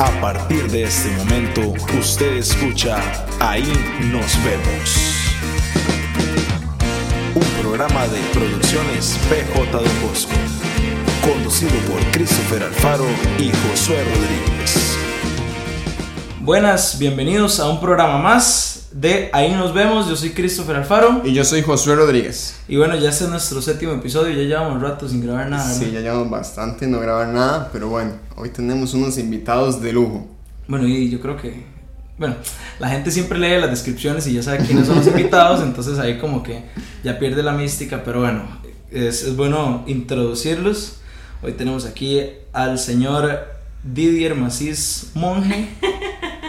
A partir de este momento, usted escucha Ahí nos vemos. Un programa de producciones PJ Don Bosco, conducido por Christopher Alfaro y Josué Rodríguez. Buenas, bienvenidos a un programa más de Ahí nos vemos. Yo soy Christopher Alfaro. Y yo soy Josué Rodríguez. Y bueno, ya este es nuestro séptimo episodio. Ya llevamos rato sin grabar nada. Sí, ya llevamos bastante no grabar nada. Pero bueno, hoy tenemos unos invitados de lujo. Bueno, y yo creo que. Bueno, la gente siempre lee las descripciones y ya sabe quiénes son los invitados. entonces ahí como que ya pierde la mística. Pero bueno, es, es bueno introducirlos. Hoy tenemos aquí al señor Didier Macís Monje.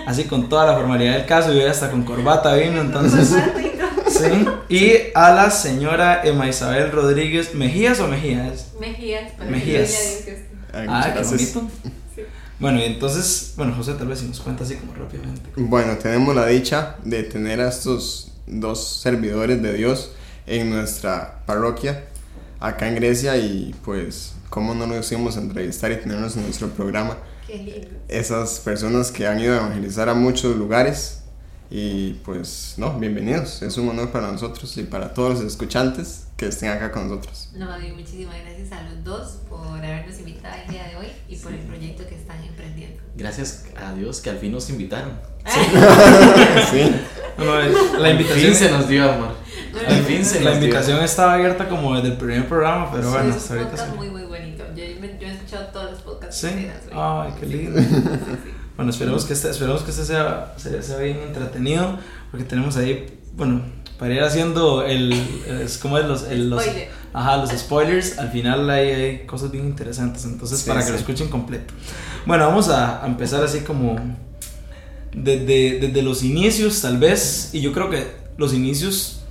Así con toda la formalidad del caso y hasta con corbata vino, entonces. sí. Y a la señora Emma Isabel Rodríguez Mejías o Mejías? Mejías, Mejías. Ay, Ah, muchas qué gracias. bonito. Bueno, y entonces, bueno, José, tal vez si nos cuenta así como rápidamente. Bueno, tenemos la dicha de tener a estos dos servidores de Dios en nuestra parroquia acá en Grecia y pues cómo no nos íbamos a entrevistar y tenernos en nuestro programa. Qué lindo. Esas personas que han ido a evangelizar a muchos lugares y pues no, bienvenidos. Es un honor para nosotros y para todos los escuchantes que estén acá con nosotros. No, y muchísimas gracias a los dos por habernos invitado el día de hoy y por el proyecto que están emprendiendo. Gracias a Dios que al fin nos invitaron. sí. Bueno, eh, la Al invitación, fin se nos dio amor. No, Al no, fin se la nos dio. invitación estaba abierta como desde el primer programa, pero bueno, es hasta ahorita sí. muy, muy bonito. Yo, me- yo he podcasts Sí. que. Ay, qué lindo. Sí, sí. Bueno, esperemos que este, esperemos que este sea, sea, sea bien entretenido, porque tenemos ahí, bueno, para ir haciendo el, es como es los, el- los, ajá, los spoilers, al final hay, hay cosas bien interesantes, entonces Sí, para que lo escuchen completo. Bueno, vamos a, a empezar así como desde, desde los inicios tal vez, y yo creo que los inicios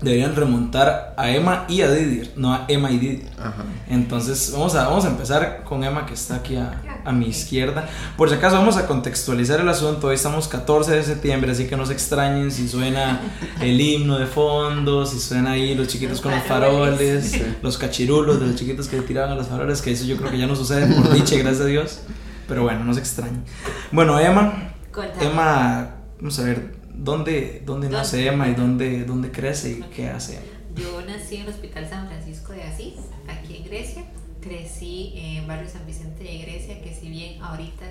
deberían remontar a Emma y a Didier, no a Emma y Didier. Ajá. Entonces vamos a, vamos a empezar con Emma que está aquí a, a mi izquierda. Por si acaso vamos a contextualizar el asunto. Hoy estamos 14 de septiembre, así que no se extrañen si suena el himno de fondo, si suena ahí los chiquitos con los faroles. faroles, los cachirulos de los chiquitos que le tiraban a los faroles, que eso yo creo que ya no sucede por dicha, gracias a Dios. Pero bueno, no se extrañen. Bueno, Emma, Cuéntame. Emma, vamos a ver, ¿dónde, dónde nace ¿Dónde? Emma y dónde, dónde crece y qué hace? Yo nací en el Hospital San Francisco de Asís, aquí en Grecia. Crecí en barrio San Vicente de Grecia, que si bien ahorita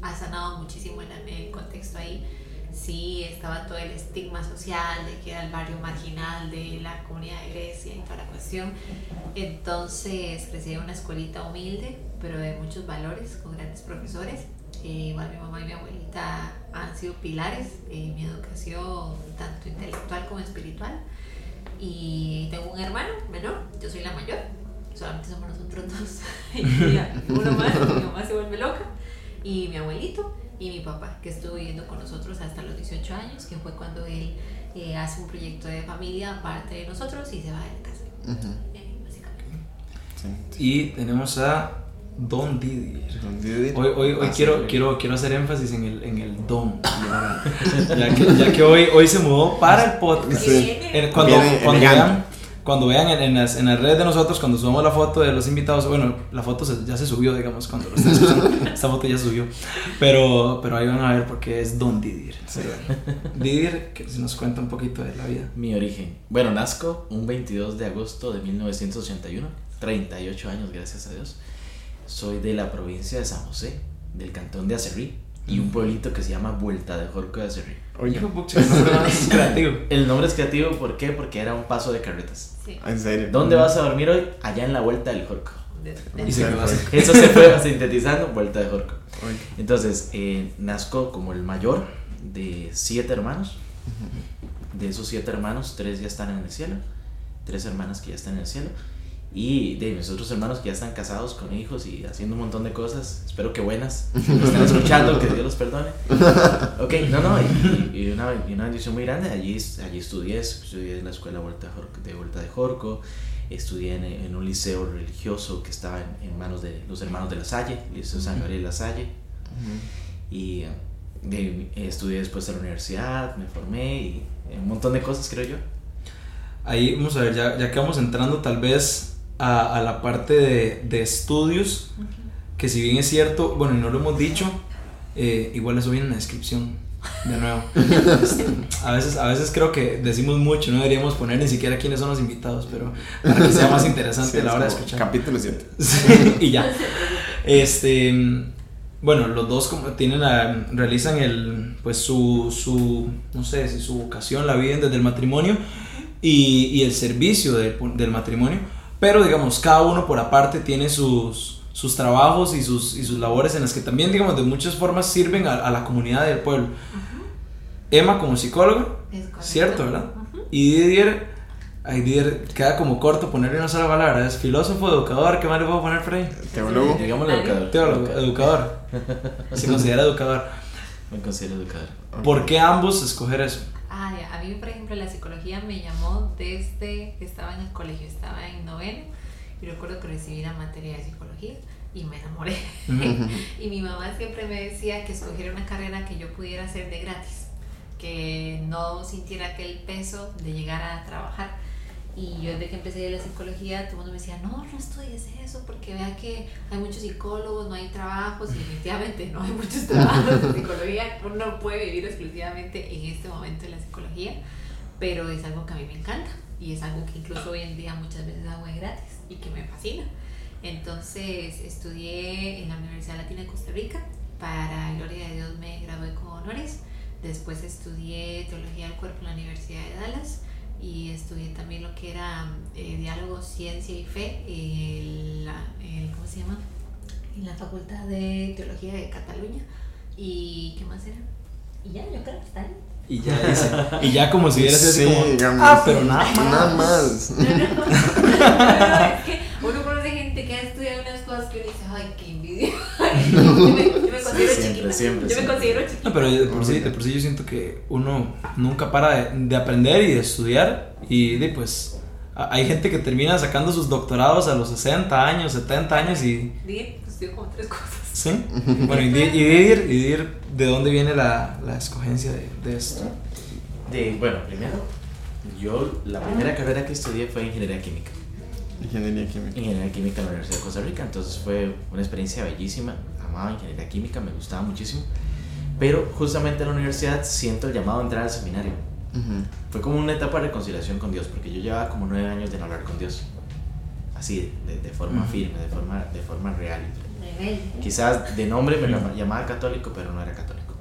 ha sanado muchísimo en el contexto ahí, sí estaba todo el estigma social de que era el barrio marginal de la comunidad de Grecia y toda la cuestión. Entonces crecí en una escuelita humilde, pero de muchos valores, con grandes profesores. Eh, igual mi mamá y mi abuelita han sido pilares en mi educación, tanto intelectual como espiritual. Y tengo un hermano menor, yo soy la mayor, solamente somos nosotros dos. y uno más, mi mamá se vuelve loca. Y mi abuelito y mi papá, que estuvo viviendo con nosotros hasta los 18 años, que fue cuando él eh, hace un proyecto de familia aparte de nosotros y se va de la casa. Ujú. Eh, básicamente. Sí. Y tenemos a Don Didier. Don Didier. Hoy, hoy, hoy Ah, quiero, sí. quiero, quiero hacer énfasis en el, en el don. Ya, que, ya que hoy, hoy se mudó para el podcast. Sí. En- cuando, cuando vean, cuando vean en, en las, en las redes de nosotros, cuando subamos la foto de los invitados, bueno, la foto se- ya se subió, digamos, cuando lo estén escuchando, esta foto ya subió. Pero, pero ahí van a ver porque es Don Didier. Bueno, Didier, que nos cuenta un poquito de la vida. Mi origen. Bueno, nazco un 22 de agosto de 1981. 38 años, gracias a Dios. Soy de la provincia de San José, del cantón de Acerrí, y un pueblito que se llama Vuelta de Jorco de Acerrí. Oye, de más creativo. El nombre es creativo, ¿por qué? Porque era un paso de carretas. Sí. en serio. ¿Dónde vas a dormir hoy? Allá en la Vuelta del Jorco. De- Y se quedó así. Eso se fue sintetizando, Vuelta de Jorco. Oye. Entonces, eh, nazco como el mayor de siete hermanos. De esos siete hermanos, tres ya están en el cielo. Tres hermanas que ya están en el cielo. Y de mis otros hermanos que ya están casados con hijos y haciendo un montón de cosas. Espero que buenas. Me están escuchando, que Dios los perdone. Ok, no, no. Y, y una, y una bendición muy grande. Allí, allí estudié. Estudié en la escuela Vuelta de. De, Vuelta de Jorco. Estudié en, en un liceo religioso que estaba en, en manos de los hermanos de La Salle. Liceo San Gabriel La Salle. Y eh, de- estudié después en la universidad, me formé y un montón de cosas, creo yo. Ahí vamos a ver, ya, ya que vamos entrando tal vez a, a la parte de, de estudios, que si bien es cierto, bueno, y no lo hemos dicho, Eh, igual eso viene en la descripción. De nuevo. Este, a, veces, a veces creo que decimos mucho, no deberíamos poner ni siquiera quiénes son los invitados, pero para que sea más interesante Sí, la hora de escuchar. Capítulo 7. Sí, y ya. Este, bueno, los dos como tienen la- realizan el, pues su, su, no sé, si su vocación la viven desde el matrimonio y, y el servicio del, del matrimonio, pero digamos, cada uno por aparte tiene sus, sus trabajos y sus, y sus labores en las que también, digamos, de muchas formas sirven a, a la comunidad del pueblo. Emma como psicóloga, cierto, ¿verdad? Y Didier, ay, Didier, queda como corto ponerle una sola palabra, es filósofo, educador, ¿qué más le puedo poner por ahí? Teólogo. Digámosle educador. Teólogo, educador. Se considera educador. Me considero educador. ¿Por qué ambos escoger eso? Ah, ya. A mí, por ejemplo, la psicología me llamó desde que estaba en el colegio, estaba en noveno y recuerdo que recibí la materia de psicología y me enamoré. y mi mamá siempre me decía que escogiera una carrera que yo pudiera hacer de gratis, que no sintiera aquel peso de llegar a trabajar. Y yo desde que empecé la psicología, todo el mundo me decía, no, no estudies eso, porque vea que hay muchos psicólogos, no hay trabajos, y definitivamente no hay muchos trabajos de psicología, uno no puede vivir exclusivamente en este momento en la psicología, pero es algo que a mí me encanta, y es algo que incluso hoy en día muchas veces hago de gratis, y que me fascina. Entonces estudié en la Universidad Latina de Costa Rica, para gloria de Dios me gradué con honores, después estudié teología del cuerpo en la Universidad de Dallas, y estudié también lo que era eh, diálogo, ciencia y fe en la, en- ¿cómo se llama? En la Facultad de Teología de Cataluña. ¿Y qué más era? Y ya, yo creo que está ahí. Y ya dice, y ya como si hubiera sido así Sí, como, ah, pero nada más. Nada más. No, no, no, no, es que uno conoce gente que ha estudiado cosas que uno dice, ay, qué envidia. yo, me, yo me considero siempre, chiquita. siempre, yo me siempre. considero chiquita. No, pero de por, sí, de por sí yo siento que uno nunca para de, de aprender y de estudiar y de, pues a- hay gente que termina sacando sus doctorados a los 60 años, 70 años y... Dije, pues estudio como tres cosas. ¿Sí? Bueno, y, Di- y Didier, y Didier, ¿de dónde viene la, la escogencia de, de esto? De, bueno, primero, yo la primera carrera que estudié fue ingeniería química. Ingeniería química. Ingeniería química en la Universidad de Costa Rica, entonces fue una experiencia bellísima. Amaba ingeniería química, me gustaba muchísimo. Pero justamente en la universidad siento el llamado a entrar al seminario. Ujú. Fue como una etapa de reconciliación con Dios, porque yo llevaba como nueve años de no hablar con Dios. Así, de, de forma Ujú. firme, de forma, de forma real. Quizás de nombre me llam- llamaba católico, pero no era católico.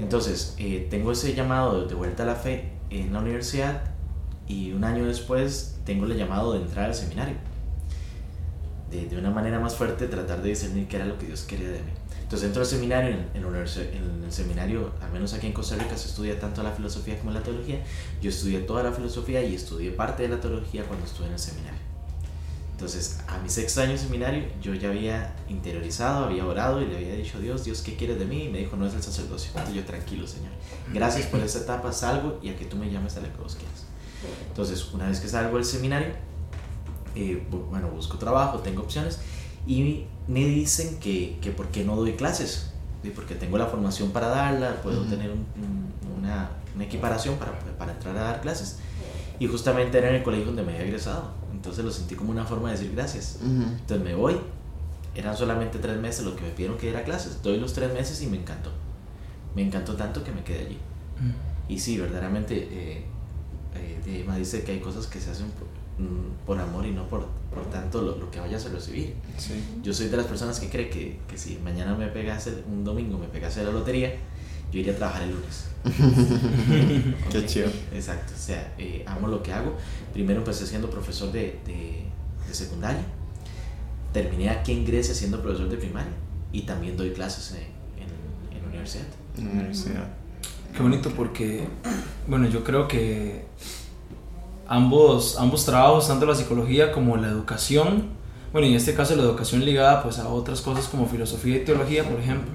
Entonces, eh, tengo ese llamado de vuelta a la fe en la universidad y un año después tengo el llamado de entrar al seminario. De, de una manera más fuerte tratar de discernir qué era lo que Dios quería de mí. Entonces entro al seminario, en, en la en el seminario, al menos aquí en Costa Rica, se estudia tanto la filosofía como la teología. Yo estudié toda la filosofía y estudié parte de la teología cuando estuve en el seminario. Entonces, a mi sexto año de seminario, yo ya había interiorizado, había orado y le había dicho a Dios, Dios, ¿qué quieres de mí? Y me dijo, no es el sacerdocio. Entonces yo, tranquilo, Señor. Gracias por esta etapa, salgo y a que tú me llames a lo que vos quieras. Entonces, una vez que salgo del seminario, eh, bu- bueno, busco trabajo, tengo opciones y me dicen que, que por qué no doy clases. Sí, Porque tengo la formación para darla, puedo Ujú. tener un- un- una, una equiparación para, para entrar a dar clases. Y justamente era en el colegio donde me había egresado. Entonces lo sentí como una forma de decir gracias. Ujú. Entonces me voy. Eran solamente tres meses lo que me pidieron que diera clases. Doy los tres meses y me encantó. Me encantó tanto que me quedé allí. Y sí, verdaderamente, eh, Diema dice que hay cosas que se hacen por, mm, por amor y no por, por tanto lo, lo que vayas a recibir. Sí. Yo soy de las personas que cree que, que si mañana me pegase, un domingo me pegase la lotería, yo iría a trabajar el lunes. Qué chido. Exacto, o sea, eh, amo lo que hago. Primero empecé siendo profesor de, de, de secundaria, terminé aquí en Grecia siendo profesor de primaria y también doy clases en, en, universidad. En la universidad. Qué bonito porque, bueno, yo creo que ambos, ambos trabajos, tanto la psicología como la educación, bueno, y en este caso la educación ligada pues a otras cosas como filosofía y teología, por ejemplo,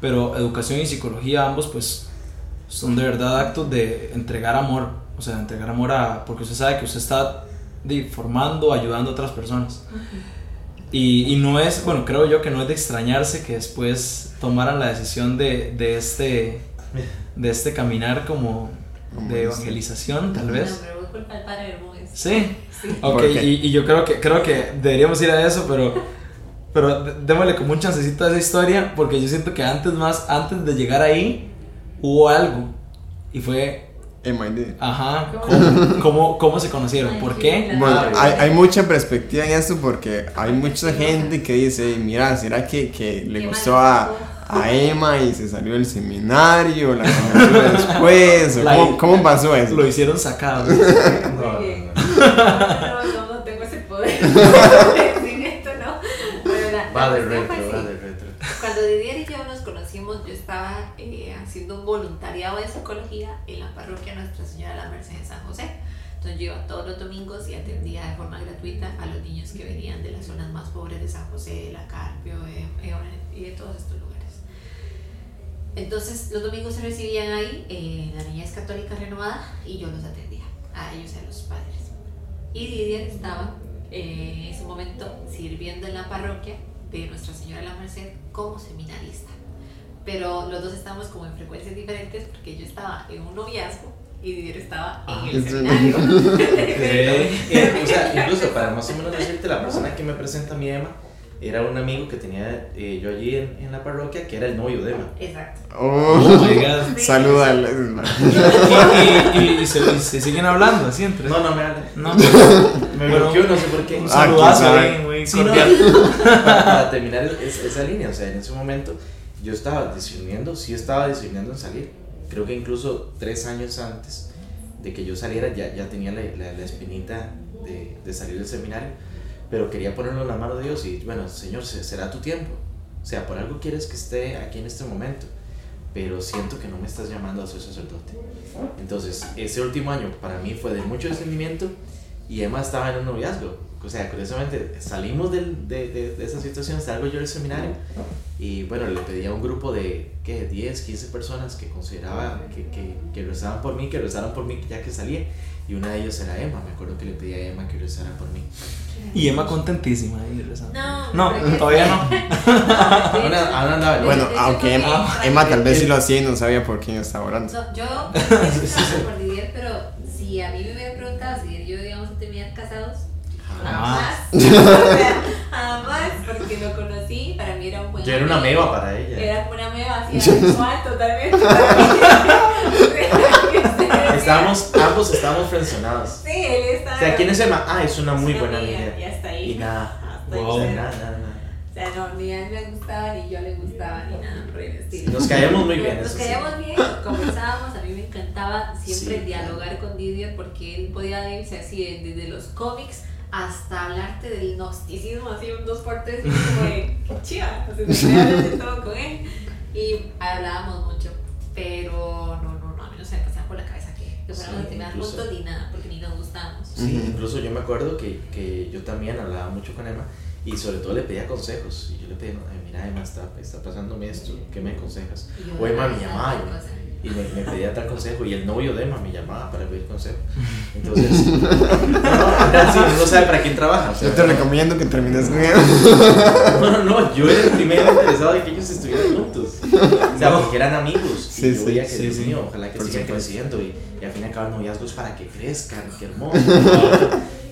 pero educación y psicología ambos pues son de verdad actos de entregar amor, o sea, entregar amor a, porque usted sabe que usted está formando, ayudando a otras personas. Y, y no es, bueno, creo yo que no es de extrañarse que después tomaran la decisión de, de este de este caminar como de este. evangelización, tal No, vez. Culpa al padre Hermógenes. Sí. Sí. Ok, y, y yo creo que creo que deberíamos ir a eso, pero Pero démosle como un chancecito a esa historia, porque yo siento que antes más, antes de llegar ahí, hubo algo. Y fue, MID. ajá, ¿cómo, cómo, cómo se conocieron? ¿Por qué? Bueno, hay, hay mucha perspectiva en esto porque hay mucha gente que dice, mira, ¿será que, que le gustó a. a Emma y se salió del seminario? ¿La después? ¿O La- ¿Cómo, cómo pasó eso? Lo hicieron sacado. No, no, No, tengo ese poder. Sin esto no. Pero la- Va la de retro, va de retro. Cuando Didier y yo nos conocimos, yo estaba eh, haciendo un voluntariado de psicología en la parroquia Nuestra Señora de la Merced en San José. Entonces yo iba todos los domingos y atendía de forma gratuita a los niños que venían de las zonas más pobres de San José, de La Carpio eh, eh, y de todos estos lugares. Entonces los domingos se recibían ahí eh, la niñez católica renovada y yo los atendía, a ellos y a los padres. Y Didier estaba eh, en ese momento sirviendo en la parroquia de Nuestra Señora de la Merced como seminarista. Pero los dos estábamos como en frecuencias diferentes porque yo estaba en un noviazgo y Didier estaba en el es seminario. Eh, o sea, incluso para más o menos decirte, la persona que me presenta a mi Emma era un amigo que tenía eh, yo allí en, en la parroquia que era el novio de Emma. Exacto. Oh Oh, my god. Sí. saluda al- Y, y- y se, y se siguen hablando así entre. No, no me habla. No. Me Bueno, bloqueó, no sé por qué. Un Ah, saludazo muy Sí, no, cordial. para, para terminar es- esa línea, o sea, en ese momento yo estaba discerniendo, sí estaba discerniendo en salir. Creo que incluso tres años antes de que yo saliera ya, ya tenía la, la- la espinita de, de salir del seminario, pero quería ponerlo en la mano de Dios y bueno, Señor, se- será tu tiempo. O sea, por algo quieres que esté aquí en este momento, pero siento que no me estás llamando a ser sacerdote. Entonces, ese último año para mí fue de mucho discernimiento y Emma estaba en un noviazgo. O sea, curiosamente, salimos del- de, de, esa situación, salgo yo del seminario y bueno, le pedí a un grupo de, ¿qué? 10, 15 personas que consideraba que, que, que rezaban por mí, que rezaran por mí ya que salía. Y una de ellos era Emma, me acuerdo que le pedí a Emma que rezara por mí. Y Emma contentísima ahí rezando. No, No, todavía no. Aún, aún andaba en Bueno, aunque Emma, Emma tal vez sí lo hacía y no sabía por quién estaba orando. No, yo estaba por Didier, pero si a mí me hubieran preguntado si yo íbamos a terminar casados, Jamás. jamás. O sea, jamás, porque lo conocí, para mí era un buen Yo era una meba para ella. Era como una meba así, sexual totalmente. Estábamos, ambos estábamos frencionados. Sí, él estaba. O sea, ¿quién es Emma? Ah, es una muy buena amiga. Y hasta ahí. Y nada. Sea, nada, nada. O sea, no, ni a él le gustaba, ni yo le gustaba, ni nada por el estilo. Nos caíamos muy bien, Nos caíamos bien, conversábamos, a mí me encantaba siempre dialogar con Didier porque él podía irse así de- desde los cómics hasta hablarte del gnosticismo, así un dos por tres, y como de, qué chiva, o sea, de todo con él. Y hablábamos mucho, pero no, no, no, a mí no se me pasaba por la cabeza que, Sí, a terminar incluso- juntos ni nada, porque ni nos gustábamos. Sí, incluso yo me acuerdo que, que yo también hablaba mucho con Emma y sobre todo le pedía consejos. Y yo le pedía, "Ay, mira Emma, está, está pasándome esto, ¿qué me aconsejas? O Emma me "Ah, llamaba tal y- cosa". y me, me pedía tal consejo y el novio de Emma me llamaba para pedir consejo. Entonces, no, no, sí, sabe para quién trabaja. o sea, Yo te recomiendo que termines con él. No, no, no, yo era el primero interesado en que ellos estuvieran juntos. O sea, porque eran amigos. Sí, y yo sí, veía que, Dios sí. mío, ojalá que Por sigan creciendo. Y, y al fin y al cabo el noviazgo es para que crezcan, qué hermoso.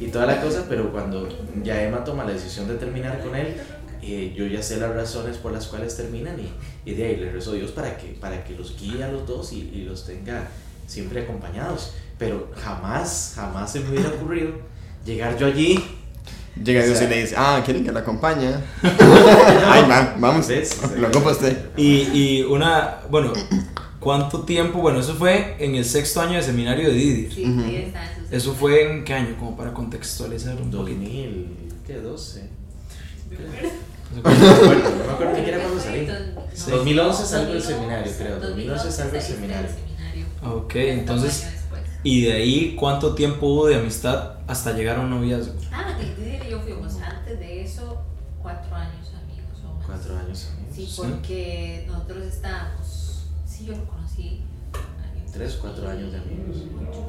y toda la cosa, pero cuando ya Emma toma la decisión de terminar con él, eh, yo ya sé las razones por las cuales terminan y, y, de ahí les rezo a Dios para que, para que los guíe a los dos y, y los tenga siempre acompañados. Pero jamás, jamás se me hubiera ocurrido llegar yo allí. Llega o sea, Dios y le dice, ah, ¿quieren que la acompaña? Ay, man, vamos, ¿ves? lo ocupa usted. Y, y una, bueno, ¿cuánto tiempo? Bueno, eso fue en el sexto año de seminario de Didir. Sí, uh -huh. ahí está, eso, eso fue en qué año, como para contextualizar un 2012. No fue- me acuerdo, ni siquiera cuándo salí. Sí. 2011 salgo del seminario, creo, 2011 salgo del seminario. Ok, entonces. ¿y de ahí cuánto tiempo hubo de amistad hasta llegar a un noviazgo? Ah, Didier y yo fuimos antes de eso cuatro años amigos o más. Cuatro años amigos. Sí, Sí. porque nosotros estábamos. Sí, yo lo conocí. Tres, cuatro años de amigos. 2008.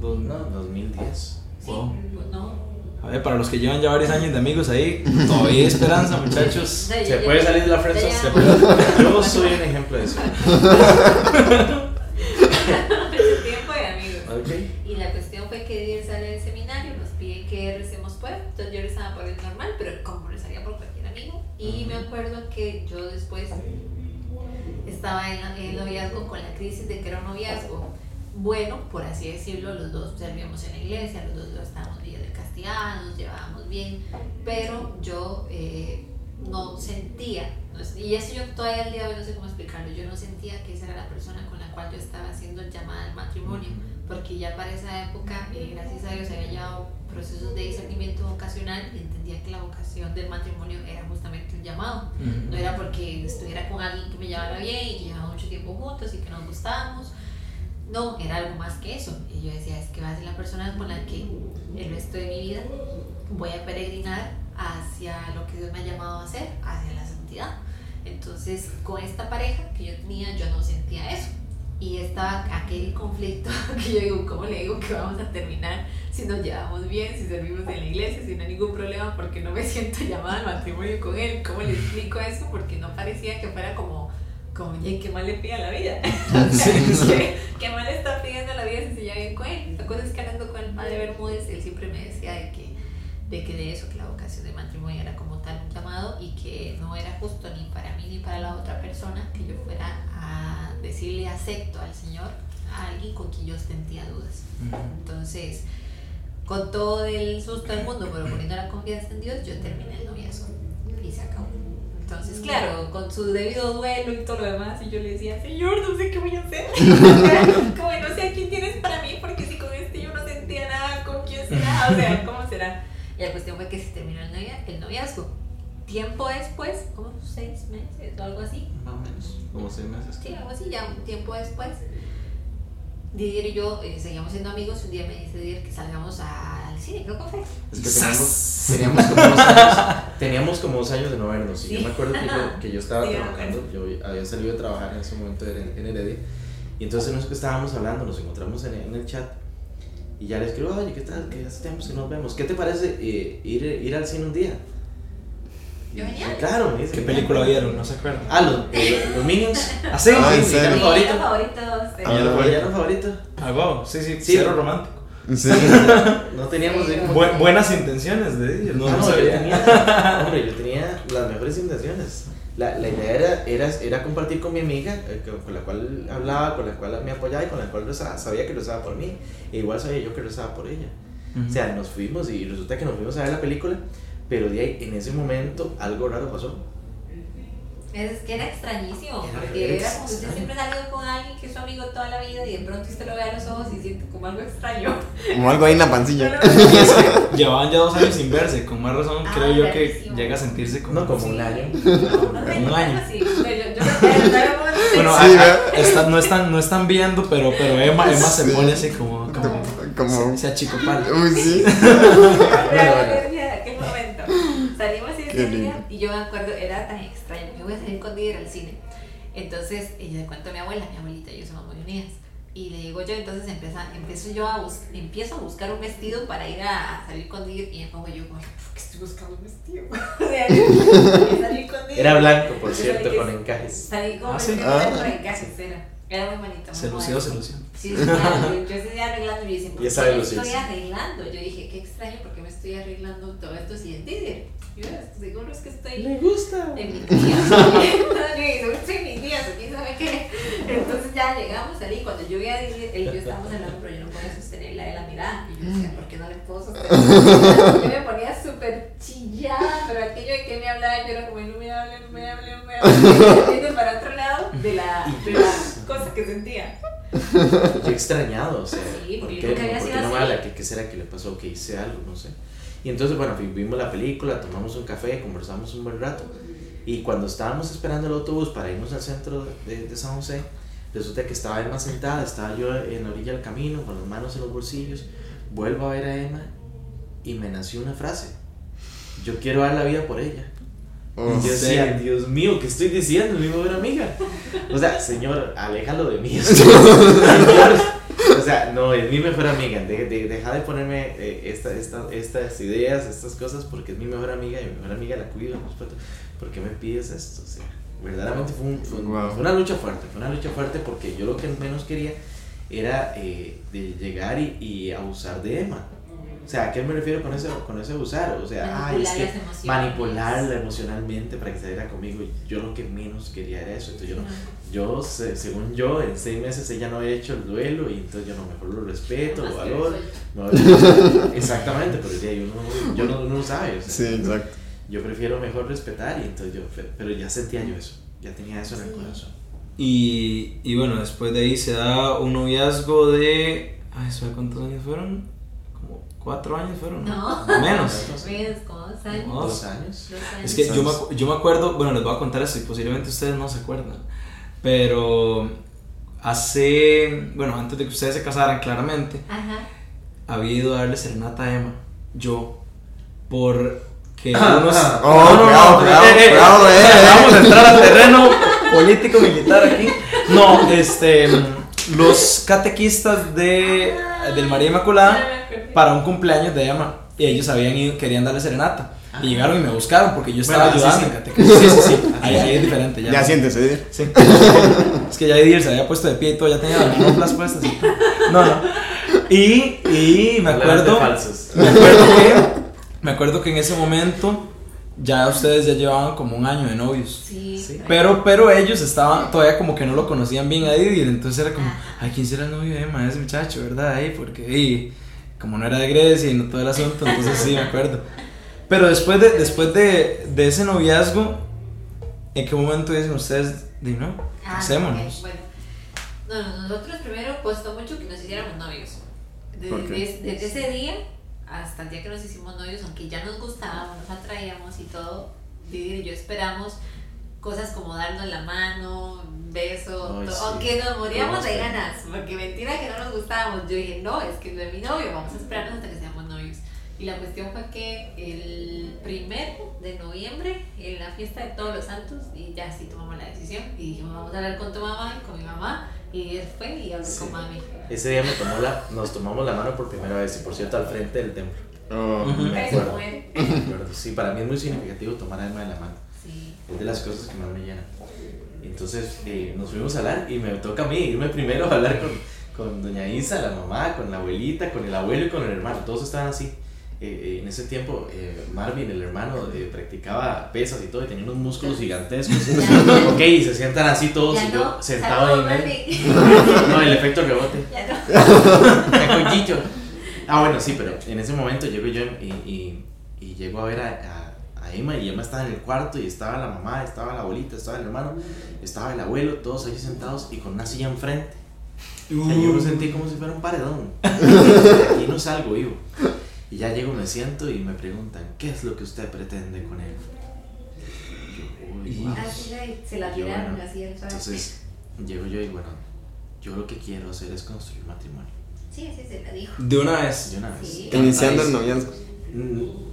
Dos- No, 2010. Sí, Wow. no. A ver, para los que llevan ya varios años de amigos ahí, todavía hay esperanza, muchachos. Se puede salir de la frente frente. se puede- Yo soy un ejemplo de eso. Mucho tiempo de amigos. Y la cuestión fue que Didier sale del seminario, nos pide que recemos por él. Entonces yo rezaba por él normal, pero Y me acuerdo que yo después estaba en el noviazgo con la crisis de que era un noviazgo bueno, por así decirlo, los dos servíamos en la iglesia, los dos estábamos bien del castigado, nos llevábamos bien, pero yo eh, no sentía, y eso yo todavía al día de hoy no sé cómo explicarlo, yo no sentía que esa era la persona con la cual yo estaba siendo llamada al matrimonio, porque ya para esa época, eh, gracias a Dios, había llevado procesos de discernimiento vocacional y entendía que la vocación del matrimonio era justamente un llamado. No era porque estuviera con alguien que me llevara bien y que llevaba mucho tiempo juntos y que nos gustábamos. No, era algo más que eso. Y yo decía, es que va a ser la persona con la que el resto de mi vida voy a peregrinar hacia lo que Dios me ha llamado a hacer, hacia la santidad. Entonces, con esta pareja que yo tenía, yo no sentía eso. Y estaba aquel conflicto que yo digo, ¿cómo le digo que vamos a terminar si nos llevamos bien, si servimos en la iglesia, si no hay ningún problema, porque no me siento llamada al matrimonio con él? ¿Cómo le explico eso? Porque no parecía que fuera como, como, "Yay, ¿qué mal le pide a la vida? O sea, ¿qué, qué mal le está pidiendo a la vida si se lleva bien con él? La cosa es que hablando con el padre Bermúdez, él siempre me decía de que, de que de eso, que la vocación de matrimonio era como tal un llamado y que no era justo ni para mí ni para la otra persona que yo fuera a decirle acepto al Señor a alguien con quien yo sentía dudas. Entonces, con todo el susto del mundo, pero poniendo la confianza en Dios, yo terminé el noviazgo y se acabó. Entonces, claro, con su debido duelo y todo lo demás, y yo le decía, Señor, no sé qué voy a hacer. Como no sé a quién tienes para mí, porque si con este yo no sentía nada, ¿con quién será? O sea, ¿cómo será? Y la cuestión fue que se terminó el, novia- el noviazgo. Tiempo después, como seis meses o algo así, Más o menos, como seis meses. Sí, algo así, ya un tiempo después. Didier y yo eh, seguíamos siendo amigos. Un día me dice Didier que salgamos al cine, creo que fue. Es que teníamos, teníamos, como dos años, teníamos como dos años de no vernos. Y Sí. yo me acuerdo que yo, que yo estaba Sí, trabajando, yo había salido de trabajar en ese momento en, en Heredia. Y entonces no es que estábamos hablando, nos encontramos en, en el chat. Y ya le escribo, oye, ¿qué tal? Que hace tiempo que nos vemos. ¿Qué te parece eh, ir, ir al cine un día? Yo, genial. Claro. ¿Qué película vieron? No se acuerdan. Ah, los, los Minions. ¿Ah, sí? Ah, Sí, villano favorito. villano favorito, sí. Ah, villano favorito. Ah, wow. Sí, sí, Sí. cero romántico. Sí. No teníamos Bu- buenas intenciones de ellos. No, no, no, yo sabía. tenía, hombre, yo tenía las mejores intenciones. La, la idea era, era, era compartir con mi amiga, eh, con, la cual hablaba, con la cual me apoyaba y con la cual rezaba. sabía que rezaba por mí. E igual sabía yo que rezaba por ella. Ujú. O sea, nos fuimos y resulta que nos fuimos a ver la película, pero de ahí, en ese momento algo raro pasó. Es que era extrañísimo, Era porque era como que usted siempre ha salido con alguien que es su amigo toda la vida y de pronto usted lo ve a los ojos y siente como algo extraño. Como algo ahí en la pancilla. Que llevaban ya dos años sin verse. Con más razón, Ah, creo yo que llega a sentirse como. No como un año. No, no sé, Un año. Sí, yo, yo, yo, yo, Bueno, Sí, a- a- ¿verdad? está- no, están, no están viendo, pero, pero Emma, Emma se Sí. pone así como. como Como. se, se achicopala. Uy, sí. en aquel momento. Y, Qué ese día, lindo. y yo me acuerdo, era tan extraño. Me voy a salir con Didier al cine. Entonces, ella le cuento a mi abuela, mi abuelita y yo somos muy unidas. Y le digo yo, entonces empieza, empiezo yo a, bus- empiezo a buscar un vestido para ir a, a salir con Didier. Y me pongo yo, como, ¿por qué estoy buscando un vestido? o sea, yo salir con Didier. Era blanco, por Yo cierto, con encajes. Salí como Ah, ¿sí? Ah. con encajes, era. Era muy bonito. Se muy lució, bonito. se lució. Sí, sí, claro, yo, yo día arreglando y yo decía, ¿por qué me estoy arreglando? Yo dije, qué extraño, porque me estoy arreglando todo esto si es Didier. Yo, seguro es que estoy Le gusta. en mis días. Yo dije, seguro estoy en mis días, quién sabe qué. Entonces ya llegamos ahí, cuando yo vi a él y yo estábamos hablando, pero yo no podía sostenerla de la mirada. Y yo decía, ¿por qué no le puedo sostener? Yo me ponía súper chillada, pero aquello de que me hablaba, yo era como, no me hable, no me hable, no me hable. Viendo para otro lado de la, de la cosa que sentía. Yo extrañado, o sea, Sí, ¿por porque qué, nunca había por qué sido no me así. habla? ¿Qué, ¿Qué será que le pasó? ¿Que hice algo? No sé. Y entonces, bueno, vi- vimos la película, tomamos un café, conversamos un buen rato. Y cuando estábamos esperando el autobús para irnos al centro de, de San José, resulta que estaba Emma sentada, estaba yo en la orilla del camino, con las manos en los bolsillos. Vuelvo a ver a Emma y me nació una frase. Yo quiero dar la vida por ella. Oh, Y yo decía, sí. Dios mío, ¿qué estoy diciendo? Mi buena amiga. O sea, señor, aléjalo de mí. Señor, o sea, no, es mi mejor amiga. De, de- deja de ponerme eh, esta, esta- estas ideas, estas cosas, porque es mi mejor amiga y mi mejor amiga la cuido. ¿Por qué me pides esto? O sea, verdaderamente fue, un- fue un- Wow. fue una lucha fuerte. Fue una lucha fuerte porque yo lo que menos quería era eh, de llegar y, y abusar de Emma. O sea, ¿a qué me refiero con ese, con ese usar? O sea, ay, es Manipular que las manipularla emocionalmente para que se diera conmigo. y Yo lo que menos quería era eso. Entonces yo, no, yo se- según yo, en seis meses ella no había hecho el duelo y entonces yo no, mejor lo respeto, lo valoro. no, exactamente, pero ya uno, yo no, uno no sabe. o sea, Sí, exacto. Yo prefiero mejor respetar y entonces yo, pe- pero ya sentía yo eso, ya tenía eso en el corazón. Y, y bueno, después de ahí se da un noviazgo de. Ay, ¿sabe cuántos años fueron? Cuatro años fueron. No. Menos. Menos como dos años. No. Dos años. Dos años. Es que yo me, yo me acuerdo, bueno, les voy a contar esto y posiblemente ustedes no se acuerdan, pero hace, bueno, antes de que ustedes se casaran, claramente, Ajá. había ido a darle serenata a Emma, yo, porque Ah, unos... ah. Oh, cuidado, cuidado, cuidado, eh. Vamos a entrar al terreno político-militar aquí. No, este, los catequistas de, del María Inmaculada para un cumpleaños de Emma y ellos habían ido, querían darle serenata. Y llegaron y me buscaron porque yo estaba Bueno, así ayudando sí. Sí, sí, sí. Ahí, ahí es diferente. Ya, Ya siéntese. Sí. Es que ya Edir se había puesto de pie y todo, ya tenía las manoplas puestas. y- No, no. Y, y me acuerdo. Me acuerdo que. Me acuerdo que en ese momento ya ustedes ya llevaban como un año de novios. Sí. Sí. Pero, pero ellos estaban todavía como que no lo conocían bien a Edir. Entonces era como, ay, ¿quién será el novio de Emma? Ese muchacho, ¿verdad? Ay, porque y, como no era de Grecia y no todo el asunto, entonces sí, me acuerdo. Pero después de, después de, de ese noviazgo, ¿en qué momento dicen ustedes, de no, Ah, casémonos? ok, Bueno, no, no, nosotros primero costó mucho que nos hiciéramos novios. Desde, ¿Por qué? des- desde ese día hasta el día que nos hicimos novios, aunque ya nos gustábamos, nos atraíamos y todo, Didi y yo esperamos cosas como darnos la mano, Ay, to- sí. aunque nos moríamos de ganas, porque mentira que no nos gustábamos. Yo dije, no, es que no es mi novio, vamos a esperarnos hasta que seamos novios. Y la cuestión fue que el primero de noviembre, en la fiesta de todos los santos, y ya sí tomamos la decisión, y dijimos, vamos a hablar con tu mamá y con mi mamá, y él fue y habló Sí. con mami. Ese día me tomó la, nos tomamos la mano por primera vez y por cierto al frente del templo. Oh. Me Eso acuerdo. fue. Me acuerdo. Sí, para mí es muy significativo tomar a Emma de la mano. Es de las cosas que más me llenan. Entonces eh, nos fuimos a hablar y me toca a mí irme primero a hablar con, con doña Isa, la mamá, con la abuelita, con el abuelo y con el hermano. Todos estaban así. Eh, eh, en ese tiempo eh, Marvin, el hermano, eh, practicaba pesas y todo y tenía unos músculos gigantescos. ok, y se sientan así todos Ya y yo no, sentado en. Marvin. No, el efecto rebote. Ya no. Ah, bueno, sí, pero en ese momento llego yo y, y, y llego a ver a, a, y Emma estaba en el cuarto y estaba la mamá, estaba la abuelita, estaba el hermano, estaba el abuelo, todos ahí sentados y con una silla enfrente. O sea, yo me sentí como si fuera un paredón. Aquí no salgo vivo. Y ya llego, me siento y me preguntan, ¿qué es lo que usted pretende con él? Yo, uy, wow. La- se la tiraron bueno, así. Entonces, llego yo y bueno, yo lo que quiero hacer es construir matrimonio. Sí, sí, se la dijo. De una vez. De una vez. Sí. Iniciando el noviazgo.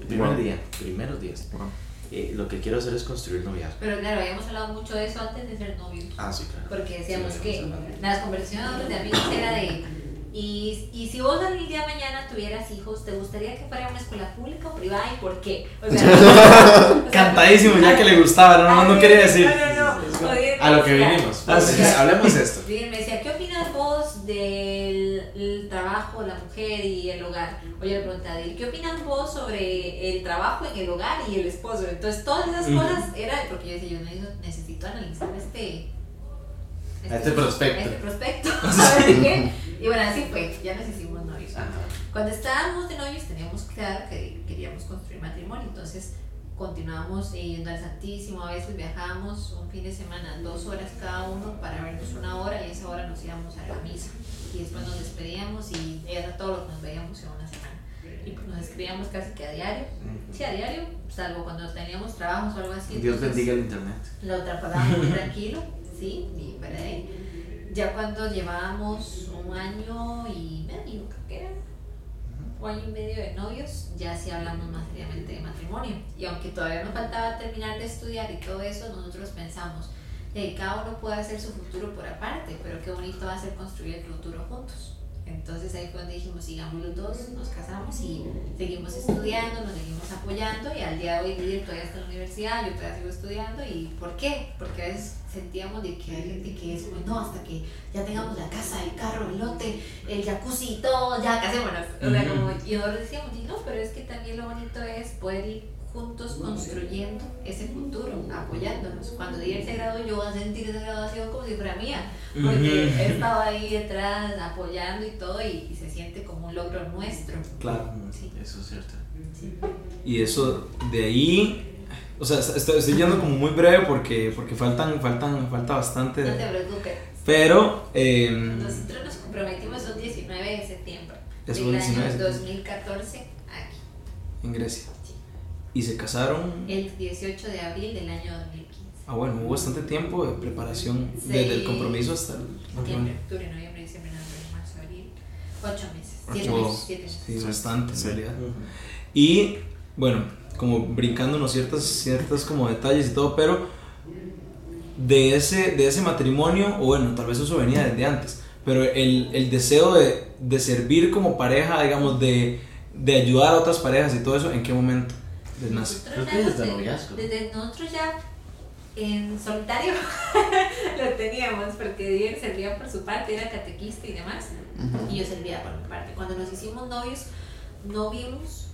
Primer Wow. día, primeros días. Wow. Eh, lo que quiero hacer es construir noviazgo. Pero claro, habíamos hablado mucho de eso antes de ser novios. Ah, sí, claro. Porque decíamos Sí, que las conversaciones de amigos era de. Y, y si vos el día de mañana tuvieras hijos, ¿te gustaría que fuera una escuela pública o privada y por qué? O sea, o sea, Cantadísimo, ya que le gustaba, no, no, no quería decir. No, no, no. Oye, A lo que vinimos. Ah, sí. Entonces, Hablemos de esto. Bien, me decía, ¿qué opinas vos del el trabajo, la mujer y el hogar? Oye, le pregunté a Adil, ¿qué opinas vos sobre el trabajo en el hogar y el esposo? Entonces, todas esas cosas era porque yo decía, yo necesito, analizar este... A este prospecto. Este prospecto. ¿sabes qué? Y bueno, así fue, ya nos hicimos novios. Cuando estábamos de novios teníamos claro que queríamos construir matrimonio, entonces continuábamos yendo al Santísimo, a veces viajábamos un fin de semana, dos horas cada uno para vernos una hora y esa hora nos íbamos a la misa y después nos despedíamos y era todo lo que nos veíamos en una semana. Y pues nos escribíamos casi que a diario, sí, a diario, salvo cuando teníamos trabajos o algo así. Dios entonces bendiga el internet. Lo atrapábamos muy tranquilo, sí, y ahí. Ya cuando llevábamos un año y medio, creo que era, un año y medio de novios, ya sí hablamos más seriamente de matrimonio. Y aunque todavía nos faltaba terminar de estudiar y todo eso, nosotros pensamos, que cada uno puede hacer su futuro por aparte, pero qué bonito va a ser construir el futuro juntos. Entonces ahí fue donde dijimos, sigamos los dos, nos casamos y seguimos estudiando, nos seguimos apoyando y al día de hoy Lidia todavía está en la universidad, yo todavía sigo estudiando y ¿por qué? Porque a veces sentíamos de que hay gente que es como, no, hasta que ya tengamos la casa, el carro, el lote, el jacuzzi y todo, ya casémonos. O sea, como, y nosotros decíamos, y no, pero es que también lo bonito es poder ir juntos construyendo ese futuro, apoyándonos. Cuando Díaz se graduó, yo voy a sentir esa graduación como si fuera mía, porque he estado ahí detrás apoyando y todo, y, se siente como un logro nuestro. Claro, sí. eso es cierto. Sí. Y eso, de ahí, o sea, estoy, estoy yendo como muy breve porque, porque faltan, faltan, falta bastante. No te preocupes. Pero... Eh, Nosotros nos comprometimos el 19 de septiembre del año 2014 aquí. En Grecia. ¿Y se casaron? El 18 de abril del año 2015. Ah, bueno, hubo bastante tiempo de preparación desde el compromiso hasta el Septiembre, octubre, noviembre, diciembre, noviembre, marzo, abril. Ocho meses. Siete meses. Siete meses. Sí, bastante en realidad. Y bueno, como brincándonos ciertas, ciertas como detalles y todo, pero de ese, de ese matrimonio, o bueno, tal vez eso venía desde antes, pero el, el deseo de, de servir como pareja, digamos, de, de ayudar a otras parejas y todo eso, ¿en qué momento? Desde nosotros ya en solitario lo teníamos, porque Diego servía por su parte, era catequista y demás, y yo servía por mi parte. Cuando nos hicimos novios, no vimos,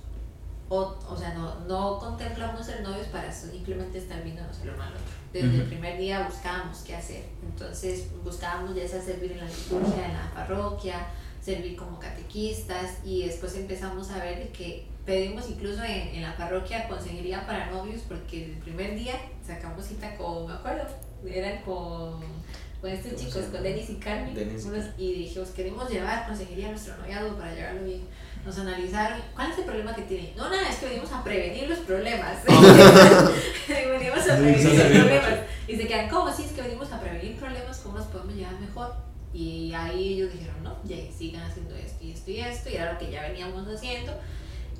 o, o sea, no, no contemplamos ser novios para simplemente estar viéndonos el uno al otro. Desde el primer día buscábamos qué hacer, entonces buscábamos ya sea servir en la liturgia, en la parroquia, servir como catequistas, y después empezamos a ver que pedimos incluso en, en, la parroquia consejería para novios porque el primer día sacamos cita con, me acuerdo, eran con, con estos chicos, con Denis y Carmen, y dijimos, queremos llevar consejería a nuestro noviado para llevarlo bien. Nos analizaron, ¿cuál es el problema que tiene? No, nada, es que venimos a prevenir los problemas. venimos a prevenir los problemas. Y se quedan, ¿cómo? Sí, es que venimos a prevenir problemas, ¿cómo nos podemos llevar mejor? Y ahí ellos dijeron, no, ya sigan haciendo esto y esto y esto, y era lo que ya veníamos haciendo.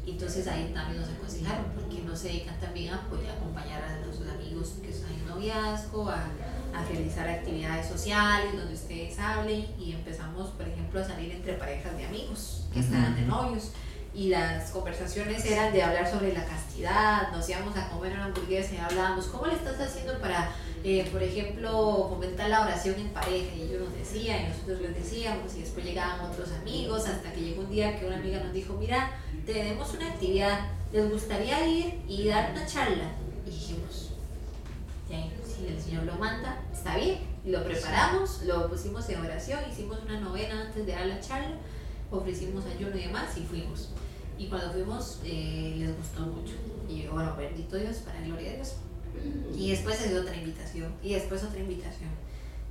Entonces ahí también nos aconsejaron, porque no se dedican también a poder acompañar a sus amigos que están en noviazgo, a, a, realizar actividades sociales donde ustedes hablen. Y empezamos, por ejemplo, a salir entre parejas de amigos que estaban de novios y las conversaciones eran de hablar sobre la castidad, nos íbamos a comer una hamburguesa y hablábamos, ¿cómo le estás haciendo para, eh, por ejemplo, fomentar la oración en pareja? Y ellos nos decían y nosotros les decíamos y después llegaban otros amigos hasta que llegó un día que una amiga nos dijo, mira, tenemos una actividad, ¿les gustaría ir y dar una charla? Y dijimos, si el Señor lo manda, está bien. Lo preparamos, lo pusimos en oración, hicimos una novena antes de dar la charla, ofrecimos ayuno y demás y fuimos. Y cuando fuimos, eh, les gustó mucho. Y yo, bueno, bendito Dios, para gloria de Dios. Y después se dio otra invitación, y después otra invitación.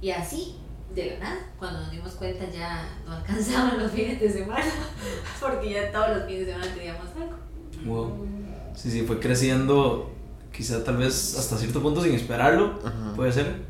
Y así, de la nada, cuando nos dimos cuenta ya no alcanzaban los fines de semana, porque ya todos los fines de semana teníamos algo. Wow. Sí, sí, fue creciendo, quizá tal vez hasta cierto punto sin esperarlo, puede ser.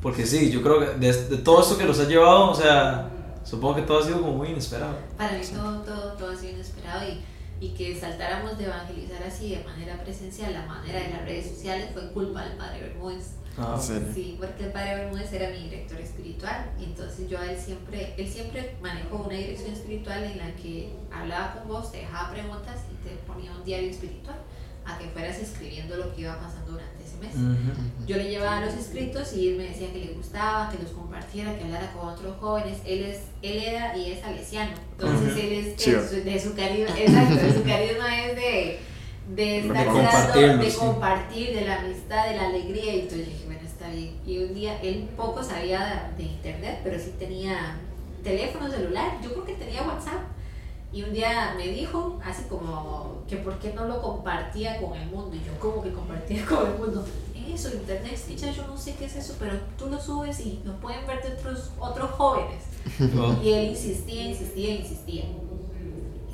Porque sí, yo creo que de, de, todo esto que los ha llevado, o sea, supongo que todo ha sido como muy inesperado. Para mí todo, todo, todo ha sido inesperado y y que saltáramos de evangelizar así de manera presencial, la manera de las redes sociales, fue culpa del padre Bermúdez. Ah, sí, porque el padre Bermúdez era mi director espiritual y entonces yo a él siempre, él siempre manejó una dirección espiritual en la que hablaba con vos, te dejaba preguntas y te ponía un diario espiritual a que fueras escribiendo lo que iba pasando durante ese mes. Yo le llevaba los escritos y él me decía que le gustaba, que los compartiera, que hablara con otros jóvenes. Él es, él era y es salesiano, entonces él es de, su, carisma, exacto, de su carisma es de, de estar de, de compartir, de la amistad, de la alegría. Y entonces dije, bueno, está bien. Y un día él poco sabía de, de internet, pero sí tenía teléfono celular. Yo creo que tenía WhatsApp. Y un día me dijo, así como, que por qué no lo compartía con el mundo. Y yo, como que compartía con el mundo? Eso, internet, ya yo no sé qué es eso, pero tú lo subes y lo pueden ver de otros, otros jóvenes. Y él insistía, insistía, insistía.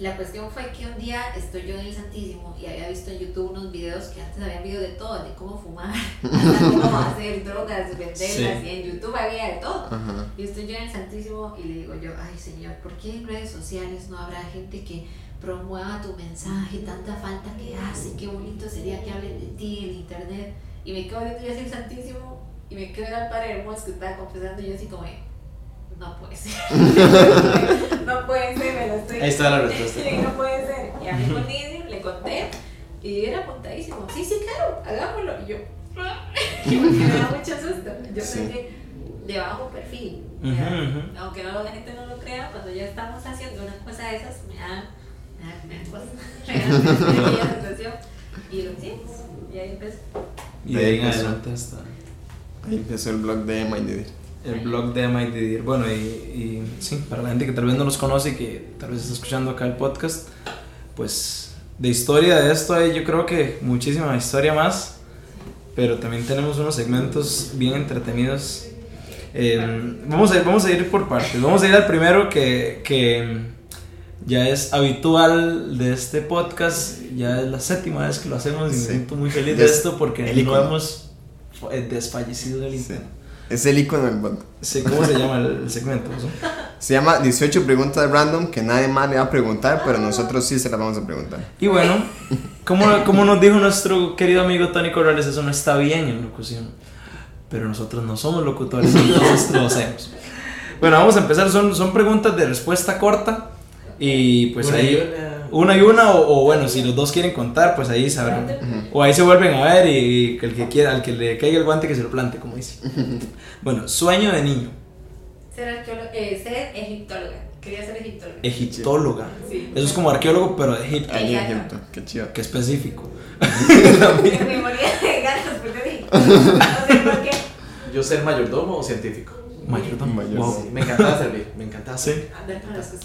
La cuestión fue que un día estoy yo en el Santísimo y había visto en YouTube unos videos que antes habían videos de todo, de cómo fumar, cómo hacer drogas, venderlas, y en YouTube había de todo. Y estoy yo en el Santísimo y le digo yo, ay Señor, ¿por qué en redes sociales no habrá gente que promueva tu mensaje, tanta falta que hace, qué bonito sería que hablen de ti en internet? Y me quedo viendo yo así el Santísimo y me quedo al Padre Hermoso que estaba confesando y yo así como, no puede ser. no puede ser, me lo estoy Ahí está la respuesta. Sí, no puede ser. Y hablé con Lidia, le conté y era apuntadísimo. Sí, sí, claro, hagámoslo. Y yo, y porque me da mucho susto. Yo Sí. soy de, bajo perfil. Aunque no, la gente no lo crea, cuando ya estamos haciendo una cosa de esas, me da, me da, me da cosas. Sensación. Y lo. Y ahí empezó. Y ahí empezó. Ahí el blog de Emma y Didier. El blog de Didier. Bueno, y, y sí, para la gente que tal vez no los conoce y que tal vez está escuchando acá el podcast, pues de historia de esto hay yo creo que muchísima historia más, pero también tenemos unos segmentos bien entretenidos. Eh, vamos, a ir, vamos a ir por partes. Vamos a ir al primero que, que ya es habitual de este podcast. Ya es la séptima vez que lo hacemos y me siento muy feliz de esto porque no hemos eh, desfallecido del Sí. Es el icono del blog. Sí, ¿Cómo se llama el, el segmento? Se llama 18 preguntas random que nadie más le va a preguntar, pero nosotros sí se las vamos a preguntar. Y bueno, como, como nos dijo nuestro querido amigo Tony Corrales, eso no está bien en locución. Pero nosotros no somos locutores, entonces lo hacemos. Bueno, vamos a empezar. Son, son preguntas de respuesta corta. Y pues ahí. Una. Y una, o, o bueno, si los dos quieren contar, pues ahí sabrán. O ahí se vuelven a ver y, que el que quiera, al que le caiga el guante que se lo plante, como dice. Bueno, sueño de niño, Ser arqueólogo, eh, ser egiptóloga. Quería ser egiptóloga. egiptóloga. Sí. Eso es como arqueólogo, pero de Egipto. Ahí en. Egipto, qué chido. Qué específico. Me moría de ganas por ser egiptóloga. No sé por qué. ¿Yo ser mayordomo o científico? Mayordomo. Wow. Sí, me encantaba servir, me encantaba Sí. servir. Andar con ustedes.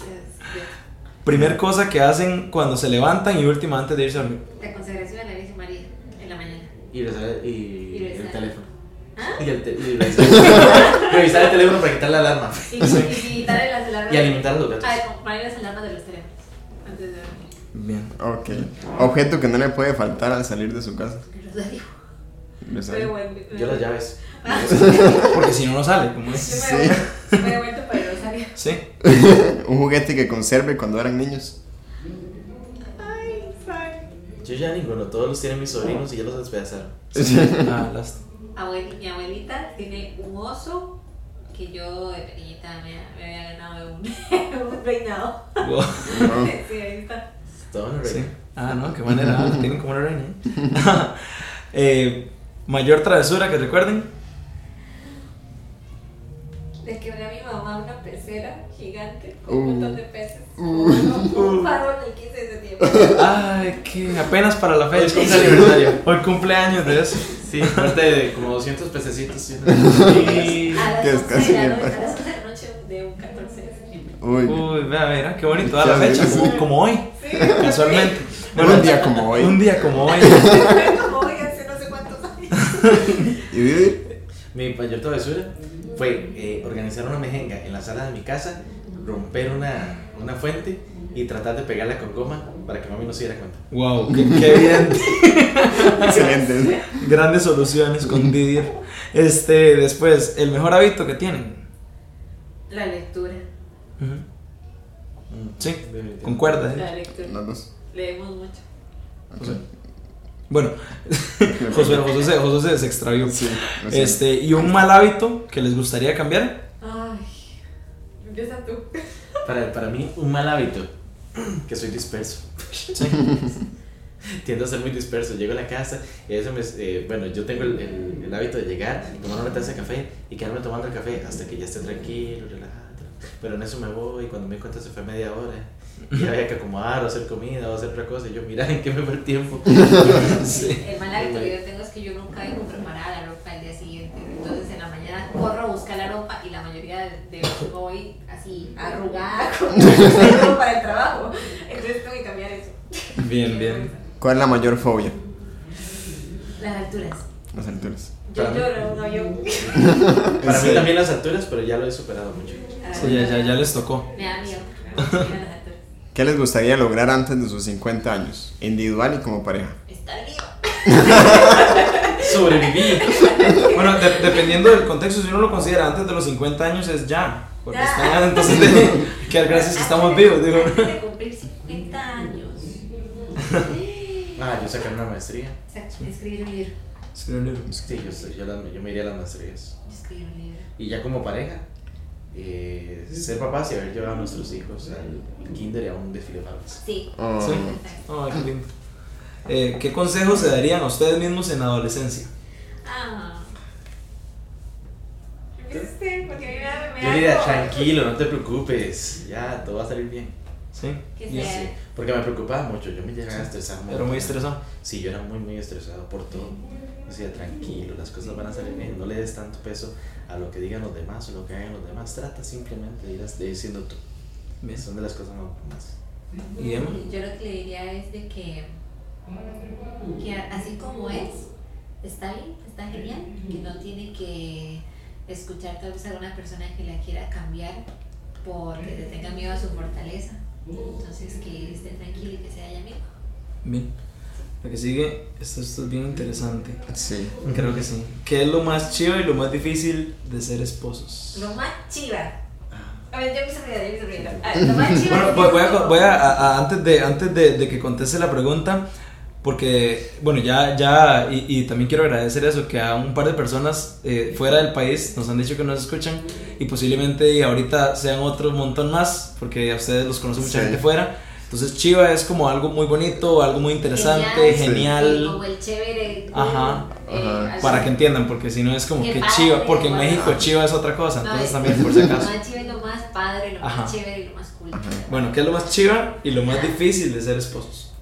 Primer cosa que hacen cuando se levantan y última antes de irse a dormir. La consagración a la Virgen María en la mañana. Y, rezar- y, Y rezar. el teléfono. ¿Ah? Y, el te- y revisar, revisar el teléfono para quitar la alarma. Y, y quitarle las alarmas. Y alimentar a los gatos. Ah, como poner las alarmas de los teléfonos. Antes de dormir. Bien. Ok. Objeto que no le puede faltar al salir de su casa. Yo las llaves. Porque si no, no sale, como Yo es. me vuelto- me he vuelto para Sí. Un juguete que conserve cuando eran niños. Ay, sorry. Yo ya ninguno, todos los tienen mis sobrinos y ya los despedazaron. Ah, las- Abuel- mi abuelita tiene un oso que yo de pequeñita me, me había ganado de un, un reinado. wow. No. Sí, ahí está. Todo en el Sí. reino. Ah, no, qué manera. Tienen como una reina. ¿eh? Eh, mayor travesura que recuerden. Le quebré a mi mamá una pecera gigante con Uh. un montón de peces. Uh. Un farol el 15 de septiembre. Ay, que apenas para la Hoy fecha. es aniversario. Hoy cumpleaños de eso. Sí, aparte de como 200 pececitos. Y... A las Qué 11 de la escasez. noche, a las 11 de la noche de un 14 de septiembre. Uy. Uy, vea, mira, qué bonito da la fecha, como, como hoy, Sí. casualmente. un día como hoy. Un día como hoy. Como hoy hace no sé cuántos años. ¿Y? Mi mayor travesura fue eh, organizar una mejenga en la sala de mi casa, romper una, una fuente y tratar de pegarla con goma para que mami no se diera cuenta. Wow, qué, qué evidente. Excelente. Grandes soluciones con Didier. Este, después, el mejor hábito que tienen. La lectura. Mm, Sí, definitivamente. concuerda. ¿eh? La lectura. Leemos mucho. Bueno, Josué, se- Josué se- extravió. Sí. Este, ¿y un mal hábito que les gustaría cambiar? Ay. Empieza tú. Para, para mí, un mal hábito, que soy disperso. Sí. Tiendo a ser muy disperso. Llego a la casa y eso me. eh, bueno, yo tengo el, el- el hábito de llegar, tomar una taza de café y quedarme tomando el café hasta que ya esté tranquilo, relajado. Pero en eso me voy y cuando me di cuenta se fue media hora. Y ya había que acomodar o hacer comida o hacer otra cosa. Y yo, mira, ¿en qué me fue el tiempo? Sí. El mal hábito que yo tengo es que yo nunca dejo preparada la ropa el día siguiente. Entonces en la mañana corro a buscar la ropa y la mayoría de veces voy así arrugada con para el trabajo. Entonces tengo que cambiar eso. Bien, bien. ¿Cuál es la mayor fobia? Las alturas. Las alturas. Yo Para lloro un avión. Para mí también las alturas, pero ya lo he superado mucho. Sí, ya, ya, ya les tocó. Me da miedo. ¿Qué les gustaría lograr antes de sus 50 años? Individual y como pareja. Está viva. Sobreviví. Bueno, de- dependiendo del contexto, si uno lo considera antes de los 50 años es ya. Porque Ya. están, entonces, de, que gracias que estamos vivos, digo. Antes de cumplir 50 años. Ah, yo saqué una maestría. Escribir un libro. Sí, un libro. Sí, yo, yo me iría a las maestrías. Escribir un libro. Y ya como pareja, eh, ser papás y haber llevado a nuestros hijos al kinder y a un desfile de faldas. Sí. Oh. Sí. Qué lindo. Eh, ¿Qué consejos se darían a ustedes mismos en la adolescencia? Ah. A me me Yo diría, tranquilo, no te preocupes, ya, todo va a salir bien. Sí. Sí, porque me preocupaba mucho, yo me llegaba a estresar mucho. Era muy estresado. Sí, yo era muy, muy estresado por todo. Yo decía, tranquilo, las cosas van a salir bien, no le des tanto peso a lo que digan los demás o lo que hagan los demás, trata simplemente de ir de ir siendo tú. Bien. Son de las cosas más... ¿Y Emma? Yo lo que le diría es de que, que así como es, está bien, está genial, que no tiene que escuchar tal vez a alguna persona que la quiera cambiar porque le tenga miedo a su fortaleza. Entonces que esté tranquilo y que sea ella misma. Bien. Lo que sigue, esto, esto es bien interesante. Sí. Creo que sí. ¿Qué es lo más chido y lo más difícil de ser esposos? Lo más chiva. A ver, yo me sonría, yo me sonría. A ver, Lo más chiva. Bueno, voy, voy a, voy a- a- a- antes, de, antes de, de que conteste la pregunta, porque, bueno, ya, ya, y, y también quiero agradecer eso, que a un par de personas eh, fuera del país nos han dicho que nos escuchan y posiblemente y ahorita sean otro montón más, porque a ustedes los conoce mucha Sí. gente fuera. Entonces, Chiva es como algo muy bonito, algo muy interesante, genial, Como el chévere. Ajá, eh, ajá. así. para que entiendan, porque si no es como Qué que padre, Chiva, porque en bueno. México Chiva es otra cosa, No, entonces es- también por si Lo acaso. más chiva es lo más padre, lo Ajá. más chévere y lo más cool. Bueno, ¿qué es lo más Chiva y lo más difícil de ser esposos?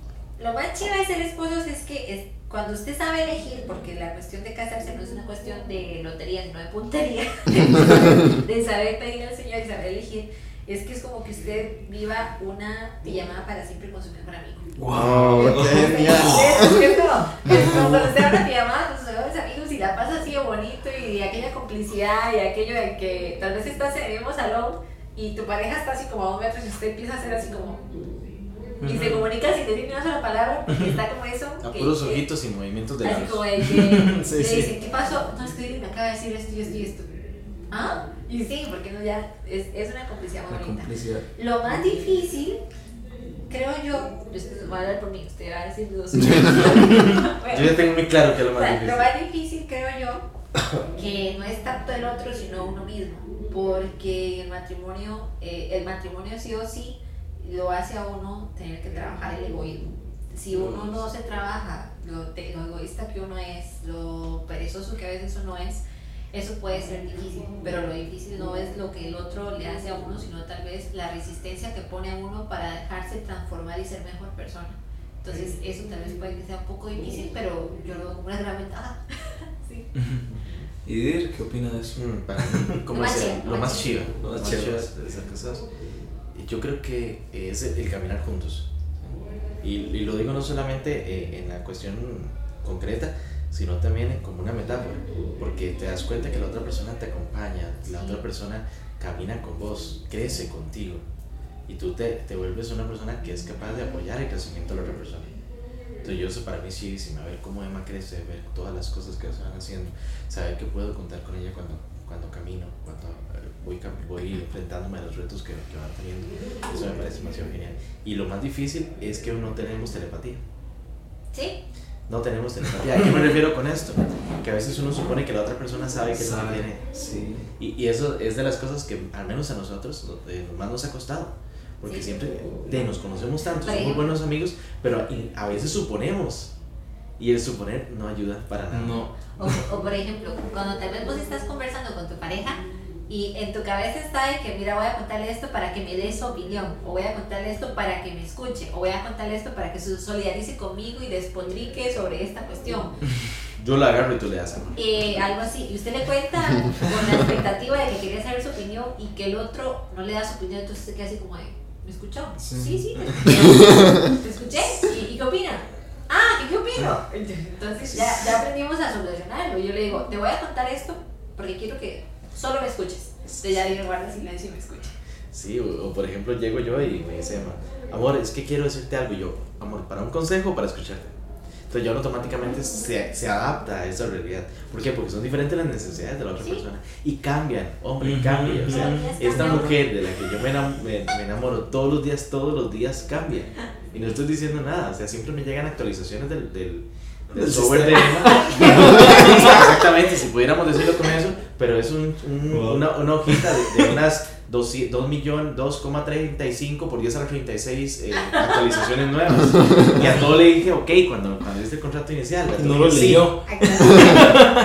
Lo más chiva de ser esposos es que es, cuando usted sabe elegir, porque la cuestión de casarse no es una cuestión de lotería, sino de puntería, de saber pedir al Señor y saber elegir, es que es como que usted viva una pijamada para siempre con su mejor amigo. Wow, qué genial. Es, como cuando usted va a una pijamada con sus mejores amigos y la pasa así de bonito y de aquella complicidad y aquello de que tal vez estás en el mismo salón y tu pareja está así como a un metro y usted empieza a hacer así como y se comunica sin decir ni una sola palabra porque está como eso A que- puros que- ojitos y movimientos de así labios. como de que Sí, le sí. dicen ¿qué pasó? no es que me acaba de decir esto y esto y esto ¿ah? y sí porque no ya es, es una complicidad muy bonita complicidad. lo más difícil creo yo yo estoy- voy a hablar por mí usted va a decir dos Yo ya tengo muy claro que lo o más sea, difícil. lo más difícil creo yo que no es tanto el otro sino uno mismo porque el matrimonio eh, el matrimonio sí o sí lo hace a uno tener que trabajar el egoísmo si uno no se trabaja lo, te- lo egoísta que uno es lo perezoso que a veces uno es eso puede ser difícil, pero lo difícil no es lo que el otro le hace a uno, sino tal vez la resistencia que pone a uno para dejarse transformar y ser mejor persona. Entonces, eso tal vez puede que sea un poco difícil, pero yo lo veo como una gran ventaja. sí. ¿Y Dir, qué opina de eso? Mm, para mí, ¿cómo Lo más es el- chido, lo más chido? Lo más chido. chido de ser casados. Y Yo creo que es el, el caminar juntos. Y, y lo digo no solamente eh, en la cuestión concreta, sino también como una metáfora. Porque te das cuenta que la otra persona te acompaña, la otra persona camina con vos, crece contigo. Y tú te, te vuelves una persona que es capaz de apoyar el crecimiento de la otra persona. Entonces yo eso para mí sí, sí, ver cómo Emma crece, ver todas las cosas que se van haciendo, saber que puedo contar con ella cuando, cuando camino, cuando eh, voy, voy enfrentándome a los retos que, que van teniendo, eso me parece demasiado genial. Y lo más difícil es que no tenemos telepatía. ¿Sí? No tenemos telepatía. ¿A qué me refiero con esto? Que a veces uno supone que la otra persona sabe que no Sabe, tiene. Sí. Y, y eso es de las cosas que al menos a nosotros lo- eh, más nos ha costado. Porque Sí. siempre de, nos conocemos tanto, somos buenos amigos, pero a veces suponemos. Y el suponer no ayuda para nada. No. O, o, por ejemplo, cuando tal vez vos estás conversando con tu pareja y en tu cabeza está de que, mira, voy a contarle esto para que me dé su opinión, o voy a contarle esto para que me escuche, o voy a contarle esto para que se solidarice conmigo y despotrique sobre esta cuestión. Yo la agarro y tú le das amor. Eh, algo así, y usted le cuenta con la expectativa de que quería saber su opinión y que el otro no le da su opinión, entonces se queda así como de, ¿me escuchó? Sí. Sí, sí, te escuché. ¿Te escuché? ¿Y, y qué opina? Ah, ¿y qué opino? Entonces ya, ya aprendimos a solucionarlo. Yo le digo, te voy a contar esto porque quiero que solo me escuches. Entonces ya digo, guarda silencio y me escucha. Sí, o, o por ejemplo llego yo y me dice Emma, amor, es que quiero decirte algo. Y yo, amor, ¿para un consejo o para escucharte? Entonces ya automáticamente se, se adapta a esa realidad. ¿Por qué? Porque son diferentes las necesidades de la otra Sí. persona. Y cambian, hombre, Ujú, cambian. O sea, esta mujer de la que yo me enam- me, me enamoro todos los días, todos los días cambia. Y no estoy diciendo nada. O sea, siempre me llegan actualizaciones del, del, del software de. Exactamente, si pudiéramos decirlo con eso, pero es un, un- Wow. una, una hojita de, de unas 2 millones, 2,35 por 10 a la 36 eh, actualizaciones nuevas. Y a todo le dije, ok, cuando, cuando hice el contrato inicial. No lo leyó.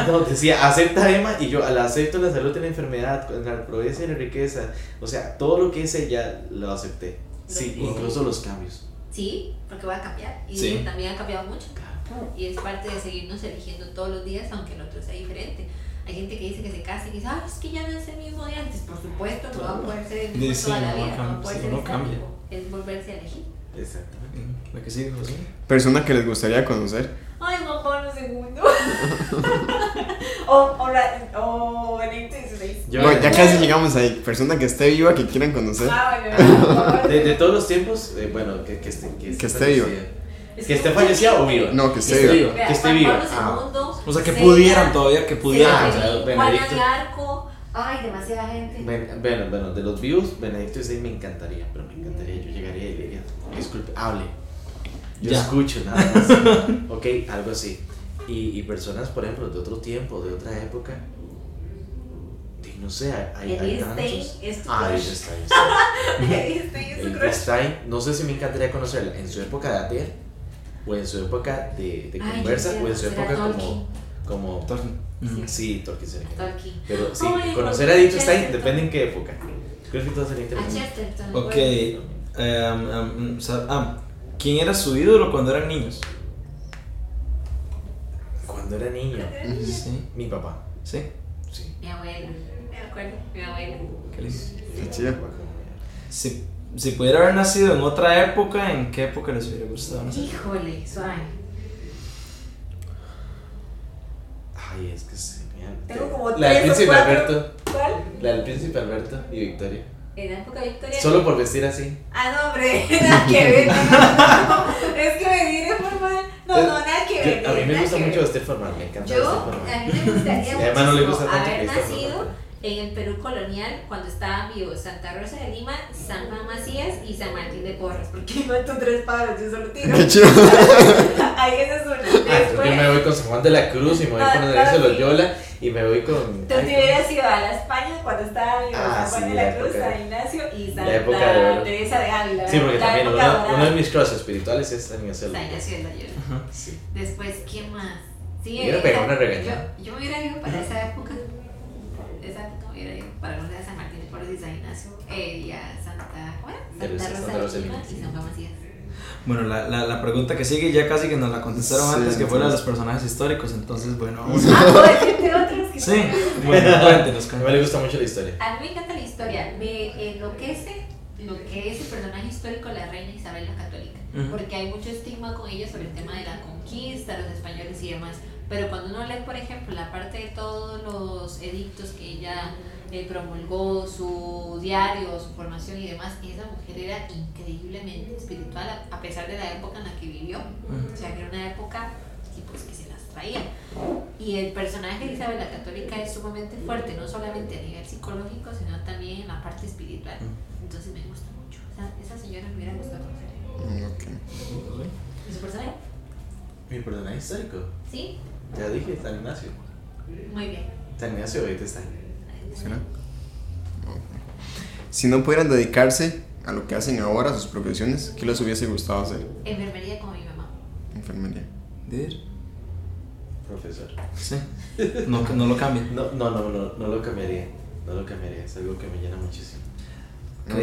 No, decía, acepta Emma y yo, al acepto la salud y la enfermedad, la progreso y la riqueza. O sea, todo lo que es ella lo acepté. Sí, Wow. incluso los cambios. Sí, porque va a cambiar. Y Sí. también ha cambiado mucho. Y es parte de seguirnos eligiendo todos los días, aunque el otro sea diferente. Hay gente que dice que se casa y dice, ah, es que ya no es el mismo de antes. Por supuesto, no va a poder ser el mismo Sí, toda la no vida, no va a poder ser no cambia. Es volverse a elegir. Exactamente. La que sigue, José. Persona que les gustaría conocer. Ay, Juan Pablo II. o, o, o. Yo- Bueno, ya casi llegamos ahí. Persona que esté viva, que quieran conocer. Ah, bueno, De, de todos los tiempos, eh, bueno, que, que esté, que Que esté viva. Que esté fallecida o viva. No, que esté viva. que esté viva. II, O sea, que pudieran todavía, que pudieran. Ah, Juana Benedicto. de Arco. Ay, demasiada gente. Ben- Bueno, bueno, de los vivos, Benedicto XVI me encantaría, pero me encantaría, yo llegaría y le diría, disculpe, hable. Yo Ya. escucho nada más. ok, algo así. Y, y personas, por ejemplo, de otro tiempo, de otra época, no sé, hay, hay, tantos. es tu Ah, crush. Edith Stein. sí. Edith Stein es su Edith crush. Stein, no sé si me encantaría conocerla en su época de ater, o en su época de, de Ay, conversa, o en su época como... como Tolkien. Sí, Tolkien sería. Tolkien. Pero sí, Ay, conocer a Stein Chesterton. depende en qué época. Creo que todo sería A interesante. Chesterton. Ok. bueno. em, em, o sea, ah, ¿Quién era su ídolo cuando eran niños? Cuando era niño, Sí. mi papá. Sí. Sí. Mi abuela. Me acuerdo, mi abuela. Qué. Qué chido. Si, pudiera haber nacido en otra época, ¿en qué época les hubiera gustado nacer? Híjole, suave. Ay, es que es genial. Tengo como La del tres o príncipe cuatro. Alberto. ¿Cuál? La del príncipe Alberto y Victoria. En la época victoriana. Solo por vestir así. Ah, no, hombre, nada que ver. No, no, no. Es que me diré formal. No, no, nada que ver. Yo- a mí me nada gusta que mucho ver. vestir formal, me encanta Yo, vestir a formal. mí me gustaría Sí, además no le gusta tanto haber que nacido formal. En el Perú colonial cuando estaban vivos Santa Rosa de Lima, San Juan Macías y San Martín de Porras. Porque no tú tres pájaros, yo solo tiro. Qué chido. Ahí ese es uno. Ah, yo me voy con San Juan de la Cruz y me voy con Lorenzo sí. Loyola y me voy con. tú te hubieras ido a la España cuando estaba vivo Ah, San Juan sí, de la la Cruz, San Ignacio y de Santa. Teresa de Ávila. Sí, porque la también uno, de mis crushes espirituales es San Ignacio de San Loyola. Ignacio de Loyola. Sí. Después, ¿quién más? Sí, hubiera esa- pegado una. Yo, yo me hubiera ido para esa época. Hubiera ido para los de San Martín de Porres y San Ignacio. Eh, y a Santa, ¿cómo era? Santa Rosa Santa Rosa de Lima y San Juan Macías. Bueno, la, la, la pregunta que sigue ya casi que nos la contestaron Sí, antes, que fue la de los personajes históricos. Entonces, bueno, vamos Ah, ¿puedo decirte otros que Sí, bueno, cuéntenos, A mí me gusta mucho la historia. A mí me encanta la historia. Me enloquece lo que es el personaje histórico de la reina Isabel la Católica. Ujú. Porque hay mucho estigma con ella sobre el tema de la conquista, los españoles y demás. Pero cuando uno lee, por ejemplo, la parte de todos los edictos que ella eh, promulgó, su diario, su formación y demás, esa mujer era increíblemente espiritual a- pesar de la época en la que vivió. O sea, que era una época que, pues, que se las traía. Y el personaje de Isabel la Católica es sumamente fuerte, no solamente a nivel psicológico, sino también en la parte espiritual. Entonces me gusta mucho. O sea, esa señora me hubiera gustado conocer. Mm, ok. ¿Y su personaje? Mi personaje histórico. Sí, Ya dije, San Ignacio. muy bien. San Ignacio ahorita está. ¿Será? Ok. Si no pudieran dedicarse a lo que hacen ahora, sus profesiones, ¿qué les hubiese gustado hacer? Enfermería como mi mamá. Enfermería. Dir. Profesor. Sí. No, no lo cambien. No, no, no, no, no lo cambiaría. No lo cambiaría. Es algo que me llena muchísimo. Ok, Ok.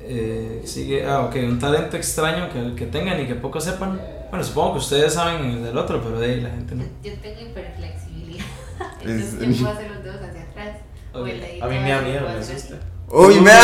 eh, sigue, ah, ok, un talento extraño que, que tengan y que pocos sepan. Bueno, supongo que ustedes saben el del otro, pero de ahí la gente no. Yo tengo hiperflexibilidad. Es- Entonces yo puedo hacer los dedos hacia atrás. O Ok. el dedito A mí me da miedo, me asusta. ¡Uy, me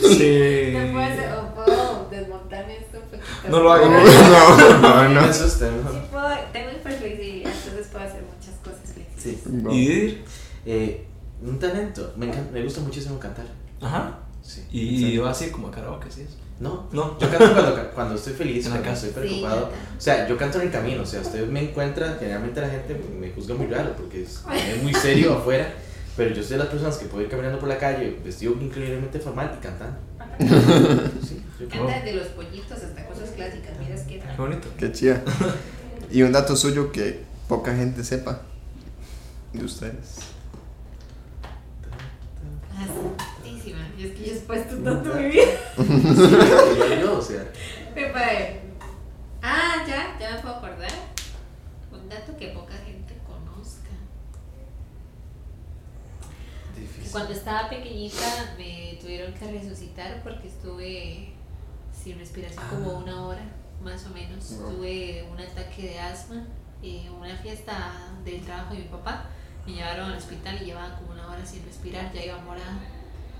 Sí. Me puedo hacer, o puedo desmontarme esto un poquito. No lo hagan. No, no, Me no. asusta. Sí, puedo, tengo hiperflexibilidad, entonces puedo hacer muchas cosas flexibles. Sí. No. ¿Y? Eh, un talento. Me, encanta, me gusta muchísimo cantar. Ajá. Sí. Y Sí. va así como a karaoke, ¿sí? es? No, No. yo canto cuando, cuando estoy feliz, En la cuando casa. estoy preocupado. o sea, yo canto en el camino. O sea, usted me encuentra, generalmente la gente me juzga muy raro porque es, es muy serio afuera. Pero yo soy de las personas que puedo ir caminando por la calle vestido increíblemente formal y cantando. Sí. Canta desde los pollitos hasta cosas clásicas, miras que Qué bonito. Qué chida. Y un dato suyo que poca gente sepa de ustedes. Acertísima. Y es que yo he puesto tanto mi vida. Igual yo, o sea, padre. Ah, ya, ya me puedo acordar. Un dato que poca gente conozca. Difícil. Cuando estaba pequeñita me tuvieron que resucitar porque estuve sin respiración como una hora, más o menos. Tuve un ataque de asma en una fiesta del trabajo de mi papá. Me llevaron al hospital y llevaba como una hora sin respirar, ya iba morada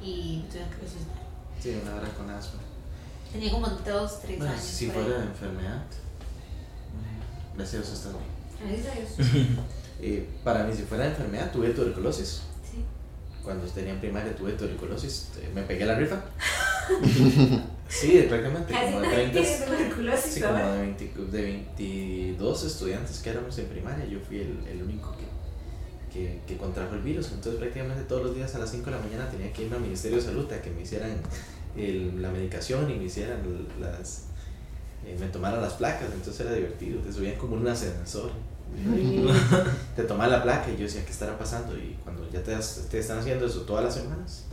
y tuvieron que resucitar. Sí, una hora con asma. Tenía como dos, tres Bueno, años. si por ahí. fuera enfermedad, mm, gracias a Dios estás bien. Gracias a Dios. Eh, para mí, si fuera enfermedad, tuve tuberculosis. Sí. Cuando tenía en primaria tuve tuberculosis, eh, me pegué la rifa. sí, prácticamente Casi como de nadie 30. tiene tuberculosis Sí, como de, 20 de 22 estudiantes que éramos en primaria, yo fui el, el único que, que, contrajo el virus. Entonces, prácticamente todos los días a las 5 de la mañana tenía que irme al Ministerio de Salud a que me hicieran el- la medicación y me hicieran las. eh, me tomaran las placas. Entonces era divertido, te subían como en un ascensor. te tomaban la placa y yo decía, ¿qué estará pasando? Y cuando ya te, has- te están haciendo eso todas las semanas,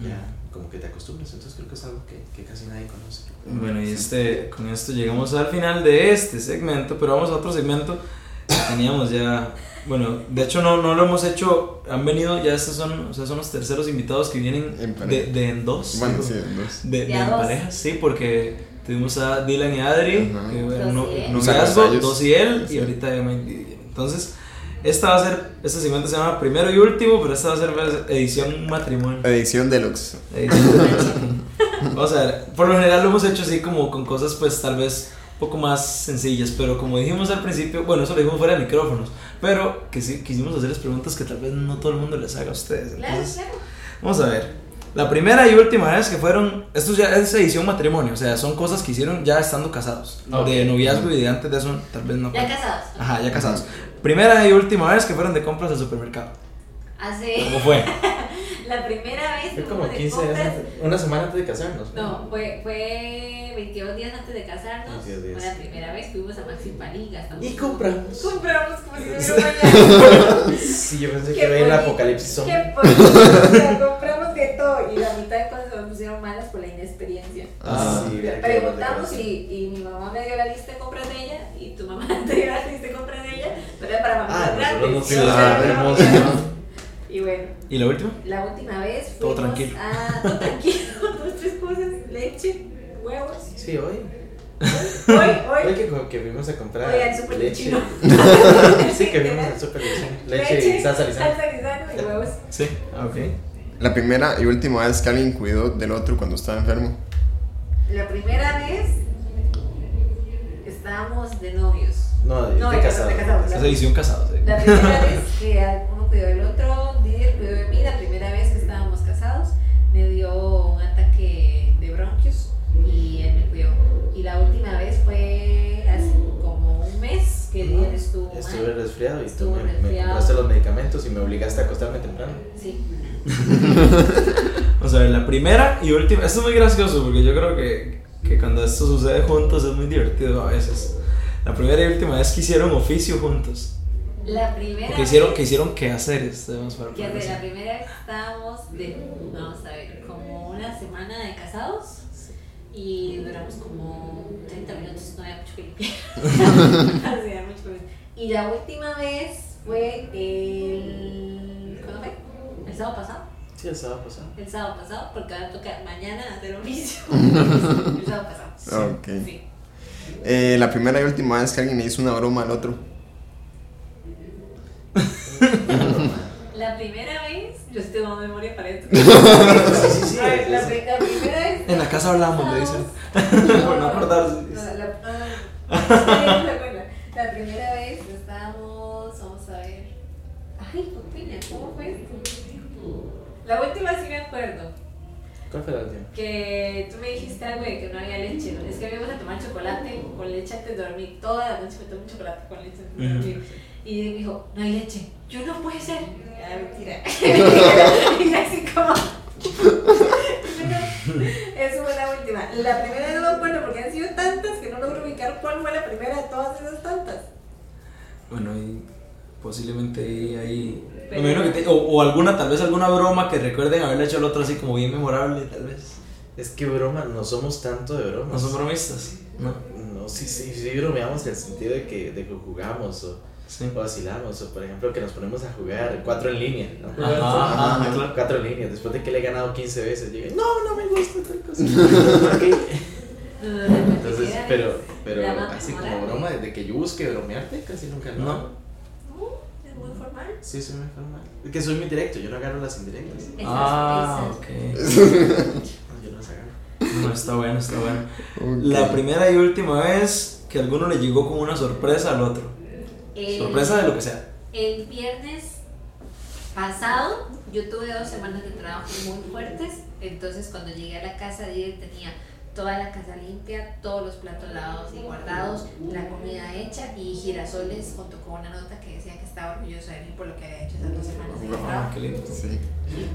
ya como que te acostumbras. Entonces, creo que es algo que, que casi nadie conoce. Bueno, y este, con esto llegamos al final de este segmento, pero vamos a otro segmento teníamos ya. Bueno, de hecho no, no lo hemos hecho, han venido ya estos son, o sea, son los terceros invitados que vienen En de, de en dos. Bueno, sí, dos. De, de De a en dos. parejas, sí, porque tuvimos a Dylan y Adri, Ajá. que Dos eran no, dos y él, Sí. y ahorita Emma y Didier. Entonces, esta va a ser, este segmento se llama Primero y Último, pero esta va a ser edición matrimonio. Edición deluxe. Edición de- Vamos a ver, por lo general lo hemos hecho así como con cosas pues tal vez poco más sencillas, pero como dijimos al principio, bueno, eso lo dijimos fuera de micrófonos, pero que sí, quisimos hacerles preguntas que tal vez no todo el mundo les haga a ustedes. Claro, Entonces, claro. vamos a ver. La primera y última vez que fueron, esto ya es edición matrimonio, o sea, son cosas que hicieron ya estando casados, Ok. de noviazgo y de antes de eso tal vez no. Ya casados. Ajá, ya casados. Primera y última vez que fueron de compras al supermercado. Hace ¿Cómo fue? la primera vez Fue que como fuimos de 15 días antes, una semana antes de casarnos. No, fue, fue 22 días antes de casarnos. 22 días. Fue la primera vez fuimos a Maxi gastamos. Y compramos. Compramos como si hubiera mañana. Sí, yo pensé que veía el apocalipsis zombie. Qué bonito. O sea, compramos de todo y la mitad de cosas se me pusieron malas por la inexperiencia. Ah, sí, Preguntamos y, y mi mamá me dio la lista de compras de ella y tu mamá te dio la lista de compras de ella, pero era para mamás Ah, grandes. nosotros no fuimos O sea, a era ver para hermoso. Y bueno, ¿Y la última? la última vez Todo fuimos tranquilo. a todo tranquilo, dos, tres cosas, leche, huevos. Sí, hoy. Hoy, Hoy hoy. que, que fuimos a comprar Hoy al súper leche. chino. sí, que fuimos al super leche. Leche y salsa lisana. Salsa lisana y huevos. Sí, ok. La primera y última vez que alguien cuidó del otro cuando estaba enfermo. La primera vez estábamos de novios. No, de, No, de de casado. de casados. Es edición casados. sí. La primera vez que uno cuidó del otro, Didier cuidó de mí, la primera vez que estábamos casados, me dio un ataque de bronquios y él me cuidó. Y la última vez fue hace como un mes que Didier estuvo Estuve mal. resfriado y tú Estuvo me, me resfriado. compraste los medicamentos y me obligaste a acostarme temprano. Sí. O sea, la primera y última. Esto es muy gracioso porque yo creo que, que cuando esto sucede juntos es muy divertido a veces. La primera y última vez que hicieron oficio juntos. La primera Que hicieron, vez que hicieron quehaceres. que de la primera vez estábamos de, vamos a ver, como una semana de casados y duramos como 30 minutos, no había mucho que limpiar. Hacía mucho que limpiar. y la última vez fue el. ¿Cuándo fue? ¿El sábado pasado? Sí, el sábado pasado. El sábado pasado, porque ahora toca mañana hacer oficio. el sábado pasado. Ok. Sí. Eh, la primera y última vez que alguien le hizo una broma al otro. La primera vez, yo estoy dando memoria para esto. Sí, la, la primera vez. En la casa hablamos, le dicen. Por no acordarse. No, la, ah, me. La primera vez estábamos, vamos a ver. Ay, Pupina, ¿cómo fue esto? La última sí me acuerdo. ¿Cuál fue la última? Que tú me dijiste algo de que no había leche. ¿no? Es que íbamos a tomar chocolate con leche antes de dormir. Toda la noche me tomé chocolate con leche antes de Ujú. dormir. Y me dijo, no hay leche. Yo no puede ser. Ah, mentira. y así como. Eso fue la última. La primera no me acuerdo porque han sido tantas que no logro ubicar cuál fue la primera de todas esas tantas. Bueno, y posiblemente ahí. Pero- te- o, o alguna, tal vez alguna broma que recuerden haberle hecho al otro así como bien memorable, tal vez. Es que broma, no somos tanto de bromas. No son bromistas, ¿no? No, sí, sí, sí bromeamos en el sentido de que, de que jugamos o, Sí. o vacilamos, o por ejemplo que nos ponemos a jugar cuatro en línea. ¿no? Ajá, ajá, claro. Cuatro en línea, después de que le he ganado 15 veces, llegué, no, no me gusta tal cosa. Entonces, pero, pero así como broma, de que yo busque bromearte, casi nunca lo No. hago. No, es muy formal. Sí, soy muy formal. Es que soy muy directo, yo no agarro las indirectas. Ah, ok. No, yo no las agarro. No, está bueno, está bueno. Ok. La primera y última vez que alguno le llegó con una sorpresa al otro. El- Sorpresa de lo que sea. El viernes pasado yo tuve dos semanas de trabajo muy fuertes, entonces cuando llegué a la casa Diego tenía toda la casa limpia, todos los platos lavados y guardados, la comida hecha y girasoles junto con una nota que decía que estaba orgulloso de mí por lo que había hecho esas dos semanas de Ah, trabajo. qué lindo. Sí.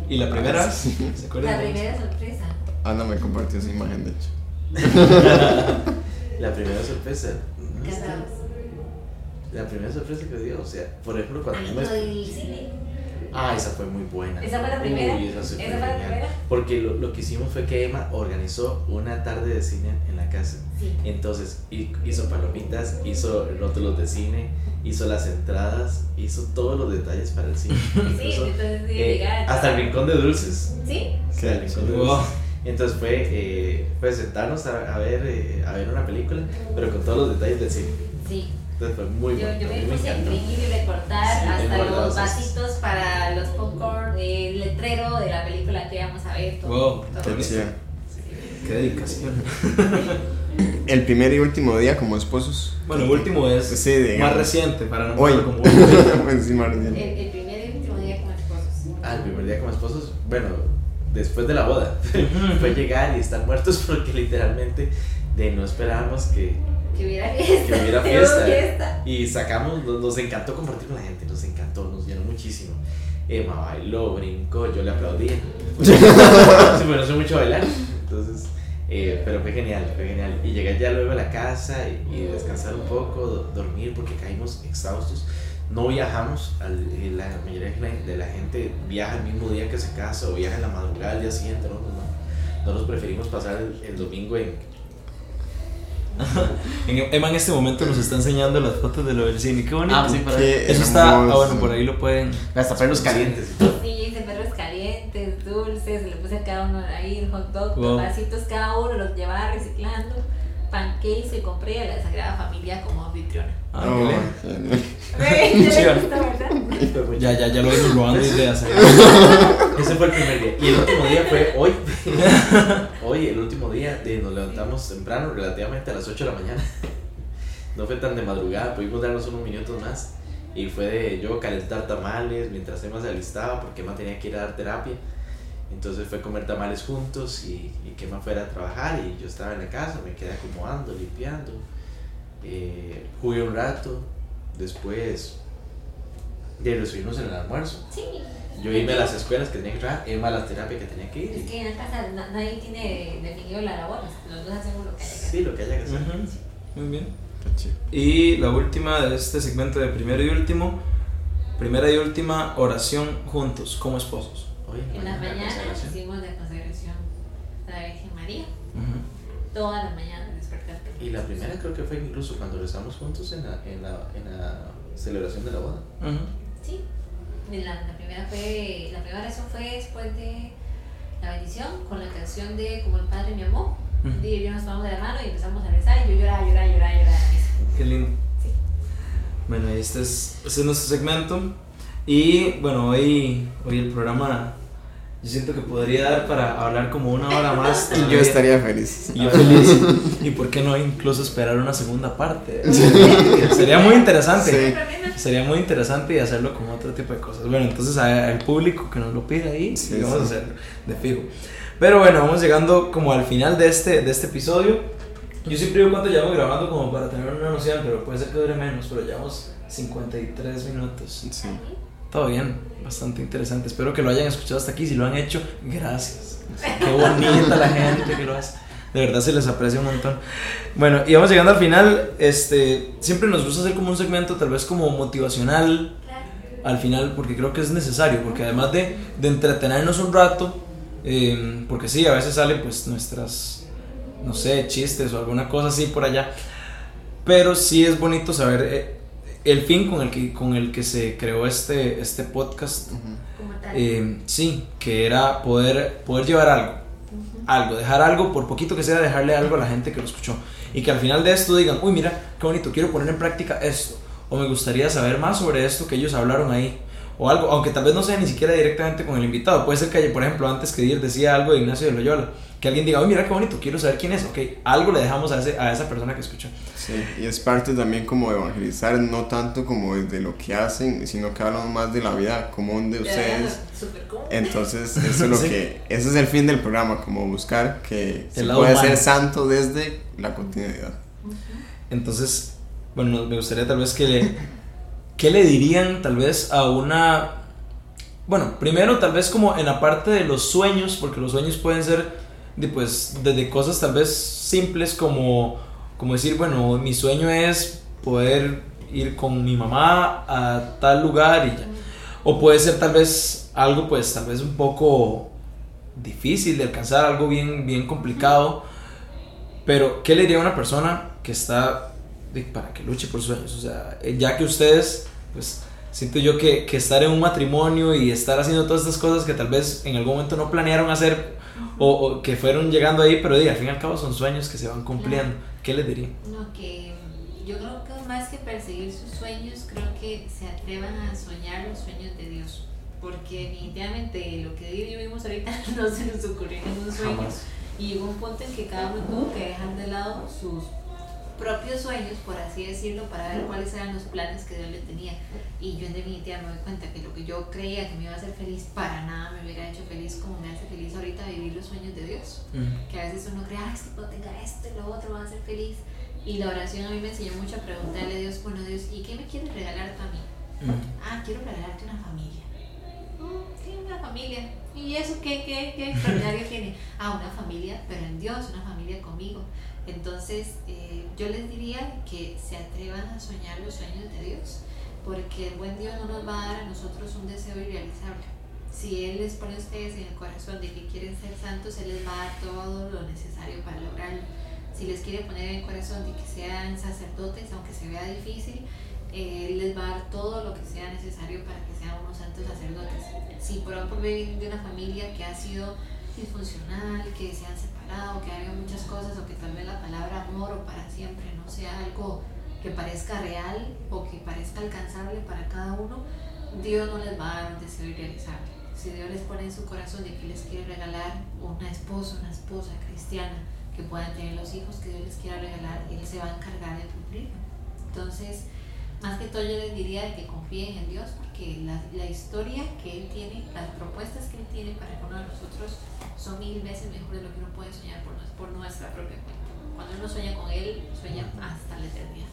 ¿Y la primera? ¿Se acuerdan? La primera sorpresa. Ana me compartió esa imagen, de hecho. La primera sorpresa. Casados. La primera sorpresa que dio, o sea, por ejemplo, cuando yo me. Del cine. Ah, esa fue muy buena. ¿Esa fue la primera? Uy, esa sí fue ¿Esa fue la primera? Porque lo, lo que hicimos fue que Emma organizó una tarde de cine en la casa. Sí. Entonces hi- hizo palomitas, hizo rótulos de cine, hizo las entradas, hizo todos los detalles para el cine. Sí, Incluso, entonces sí, eh, hasta el rincón de dulces. Sí, sea, el rincón de dulces. Entonces fue eh, pues sentarnos a, a ver, eh, a ver una película, pero con todos los detalles del cine. sí. Entonces fue muy Yo, bueno. yo me puse a encantó. imprimir y recortar Sí, hasta los vasitos para los popcorn, el letrero de la película que íbamos a ver. Todo, Wow, todo Qué chido. Qué dedicación. El primer y último día como esposos. Bueno, el último es Sí, digamos. más reciente, para no Hoy. como pues sí, más El, reciente. el primer y último día con esposos. Ah, el primer día como esposos, bueno, después de la boda, fue llegar y estar muertos porque literalmente de no esperábamos que, Que hubiera fiesta. que hubiera fiesta. fiesta. Y sacamos, nos, encantó compartir con la gente, nos encantó, nos llenó muchísimo. Emma bailó, brincó, yo le aplaudí. sí, pero no sé mucho bailar, entonces, eh, pero fue genial, fue genial. Y llegar ya luego a la casa y, y descansar un poco, do- dormir porque caímos exhaustos. No viajamos, al- eh, la mayoría de la- gente viaja el mismo día que se casa o viaja en la madrugada al día siguiente, no, no, no. Nosotros preferimos pasar el, el domingo En- Emma en este momento nos está enseñando las fotos de lo del cine. Qué bonito. Ah, sí, por ahí. Qué Eso está. Ah, bueno, por ahí lo pueden. hasta perros calientes. Sí, hice perros calientes, dulces, le puse a cada uno ahí el hot dog, Wow. vasitos cada uno, los llevaba reciclando, pancakes y compré a la Sagrada Familia como anfitriona. Ah. Ese fue el primer día. Y el último día fue hoy. hoy, el último día, de, nos levantamos temprano, relativamente a las 8 de la mañana. No fue tan de madrugada, pudimos darnos unos minutos más. Y fue de yo calentar tamales mientras Emma se alistaba, porque Emma tenía que ir a dar terapia. Entonces fue comer tamales juntos y, y que Emma fuera a trabajar. Y yo estaba en la casa, me quedé acomodando, limpiando. Eh, jugué un rato. Después de recibirnos en el almuerzo. Sí. Yo irme a las escuelas que tenía que trabajar, Emma a la terapia que tenía que Es ir. que en la casa na- nadie tiene definido la labor, los dos hacemos lo que haya que hacer. Sí, lo que haya que hacer. Muy bien. Y la última de este segmento de primero y último. Primera y última oración juntos, como esposos. En las mañana mañanas consagración. hicimos la consagración a la Virgen María, Ujú. todas las mañanas despertar. Y la primera creo que fue incluso cuando rezamos juntos en la, en la, en la celebración de la boda. Sí. La, la primera fue, la primera oración fue después de la bendición con la canción de Como el Padre me amó. Ujú. Y yo nos tomamos de la mano y empezamos a rezar y yo lloraba, lloraba, lloraba, lloraba. la. Qué lindo. Sí. Bueno, este es, este es nuestro segmento. Y bueno, hoy, hoy el programa yo siento que podría dar para hablar como una hora más. Y yo estaría feliz. Y yo feliz. Y por qué no incluso esperar una segunda parte. Sería muy interesante. Sí. Sería muy interesante y hacerlo con otro tipo de cosas. Bueno, entonces al público que nos lo pida ahí, Sí, y vamos sí. a hacerlo de fijo. Pero bueno, vamos llegando como al final de este, de este episodio. Yo siempre digo cuánto llevamos grabando como para tener una noción, pero puede ser que dure menos, pero llevamos 53 minutos. Sí. Todo bien, bastante interesante. Espero que lo hayan escuchado hasta aquí. Si lo han hecho, gracias. Qué bonita la gente que lo hace. De verdad se les aprecia un montón. Bueno, y vamos llegando al final. Este, siempre nos gusta hacer como un segmento tal vez como motivacional al final porque creo que es necesario, porque además de, de entretenernos un rato, eh, porque sí, a veces salen pues nuestras, no sé, chistes o alguna cosa así por allá, pero sí es bonito saber eh, el fin con el que, con el que se creó este, este podcast. Como tal. Eh, sí, que era poder, poder llevar algo, algo, dejar algo, por poquito que sea, dejarle algo a la gente que lo escuchó. Y que al final de esto digan, uy, mira, qué bonito, quiero poner en práctica esto. O me gustaría saber más sobre esto que ellos hablaron ahí. O algo, aunque tal vez no sea ni siquiera directamente con el invitado. Puede ser que, por ejemplo, antes que Dir decía algo de Ignacio de Loyola. Que alguien diga, uy, mira qué bonito, quiero saber quién es. Ok, algo le dejamos a, ese, a esa persona que escuchó. Sí, y es parte también como de evangelizar, no tanto como de lo que hacen, sino que hablan más de la vida común de ustedes. Súper común. Entonces, eso es lo Sí. que, ese es el fin del programa, como buscar que se humano. ser santo desde la continuidad. Entonces, bueno, me gustaría tal vez que le... ¿Qué le dirían tal vez a una... Bueno, primero tal vez como en la parte de los sueños, porque los sueños pueden ser de, pues, desde cosas tal vez simples como, como decir, bueno, mi sueño es poder ir con mi mamá a tal lugar y ya. O puede ser tal vez algo pues tal vez un poco difícil de alcanzar, algo bien, bien complicado. Pero, ¿qué le diría a una persona que está para que luche por sueños? O sea, eh, ya que ustedes, pues, siento yo que, que estar en un matrimonio y estar haciendo todas estas cosas que tal vez en algún momento no planearon hacer o, o que fueron llegando ahí, pero di, al fin y al cabo son sueños que se van cumpliendo. ¿Qué les diría? No, que yo creo que más que perseguir sus sueños, creo que se atrevan a soñar los sueños de Dios. Porque definitivamente lo que Didi vimos ahorita no se nos ocurrió en un sueño. Jamás. Y llegó un punto en que cada uno tuvo que dejar de lado sus propios sueños, por así decirlo, para ver cuáles eran los planes que Dios le tenía. Y yo en definitiva me doy cuenta que lo que yo creía que me iba a hacer feliz, para nada me hubiera hecho feliz como me hace feliz ahorita vivir los sueños de Dios que a veces uno cree, ay, si cuando tenga esto y lo otro va a ser feliz. Y la oración a mí me enseñó mucho a preguntarle a Dios, bueno Dios, ¿y qué me quieres regalar tú a mí? Ah, quiero regalarte una familia. Mm, sí, una familia. ¿Y eso qué, qué, qué extraordinario tiene? Ah, una familia, pero en Dios, una familia conmigo. Entonces, eh, yo les diría que se atrevan a soñar los sueños de Dios, porque el buen Dios no nos va a dar a nosotros un deseo irrealizable. Si Él les pone a ustedes en el corazón de que quieren ser santos, Él les va a dar todo lo necesario para lograrlo. Si les quiere poner en el corazón de que sean sacerdotes, aunque se vea difícil, eh, Él les va a dar todo lo que sea necesario para que sean unos santos sacerdotes. Si por ejemplo vienen de una familia que ha sido disfuncional, que se han separado, que ha habido muchas cosas, o que tal vez la palabra amor o para siempre no sea algo que parezca real o que parezca alcanzable para cada uno, Dios no les va a dar un deseo irrealizable. Si Dios les pone en su corazón de que les quiere regalar una esposa, una esposa cristiana, que puedan tener los hijos que Dios les quiera regalar, Él se va a encargar de cumplirlo. Entonces, más que todo yo les diría que confíen en Dios, porque la, la historia que Él tiene, las propuestas que Él tiene para cada uno de nosotros son mil veces mejores de lo que uno puede soñar por, por nuestra propia cuenta. Cuando uno sueña con Él, sueña hasta la eternidad.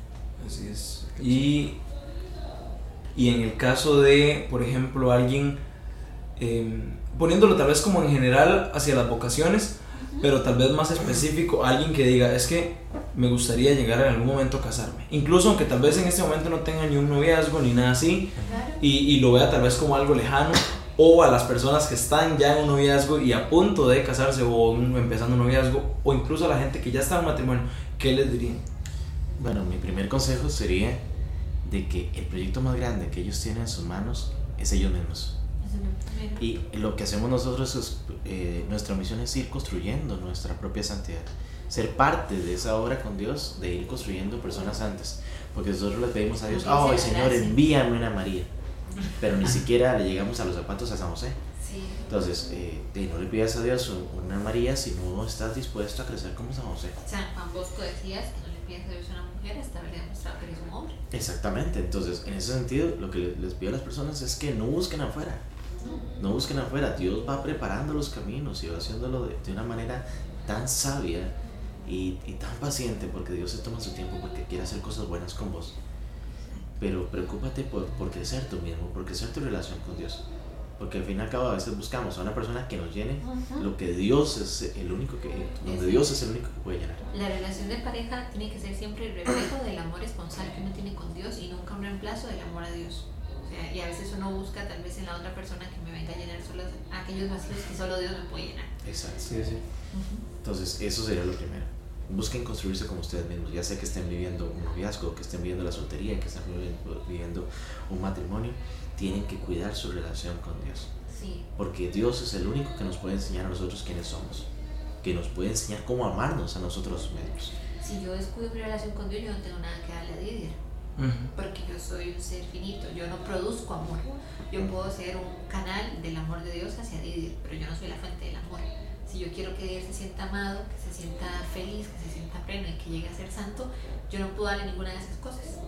Así es. Y, y en el caso de, por ejemplo, alguien, eh, poniéndolo tal vez como en general hacia las vocaciones, pero tal vez más específico, alguien que diga, es que me gustaría llegar en algún momento a casarme. Incluso aunque tal vez en este momento no tenga ni un noviazgo ni nada así, Claro. y, y lo vea tal vez como algo lejano, o a las personas que están ya en un noviazgo y a punto de casarse o empezando un noviazgo, o incluso a la gente que ya está en matrimonio, ¿qué les dirían? Bueno, mi primer consejo sería de que el proyecto más grande que ellos tienen en sus manos es ellos mismos. Y lo que hacemos nosotros es, eh, nuestra misión es ir construyendo nuestra propia santidad. Ser parte de esa obra con Dios, de ir construyendo personas santas. Porque nosotros le pedimos a Dios, ay se Señor, agradece". envíame una María. Pero ni siquiera le llegamos a los zapatos a San José. Sí. Entonces, eh, de no le pidas a Dios un- una María si no estás dispuesto a crecer como San José. San Juan Bosco decías que no le pides a Dios una mujer hasta haberle demostrado que eres un hombre. Exactamente, entonces en ese sentido lo que le- les pido a las personas es que no busquen afuera, no busquen afuera, Dios va preparando los caminos y va haciéndolo de, de una manera tan sabia y, y tan paciente porque Dios se toma su tiempo porque quiere hacer cosas buenas con vos. Pero preocúpate por, por crecer tú mismo, por crecer tu relación con Dios. Porque al fin y al cabo a veces buscamos a una persona que nos llene lo que Dios es el único que, donde Dios es el único que puede llenar. La relación de pareja tiene que ser siempre el reflejo del amor esponsal que uno tiene con Dios y nunca un reemplazo del amor a Dios. O sea, y a veces uno busca tal vez en la otra persona que me venga a llenar solo aquellos vacíos que solo Dios me puede llenar. Exacto. Sí, sí. Entonces, eso sería lo primero. Busquen construirse como ustedes mismos, ya sea que estén viviendo un noviazgo, que estén viviendo la soltería, que estén viviendo, viviendo un matrimonio, tienen que cuidar su relación con Dios. Sí, Porque Dios es el único que nos puede enseñar a nosotros quiénes somos, que nos puede enseñar cómo amarnos a nosotros mismos. si yo descuido mi relación con Dios, yo no tengo nada que darle a Didier. Porque yo soy un ser finito, yo no produzco amor. Yo puedo ser un canal del amor de Dios hacia Didier, pero yo no soy la fuente del amor. Si yo quiero que Didier se sienta amado, que se sienta feliz, que se sienta pleno y que llegue a ser santo, yo no puedo darle ninguna de esas cosas.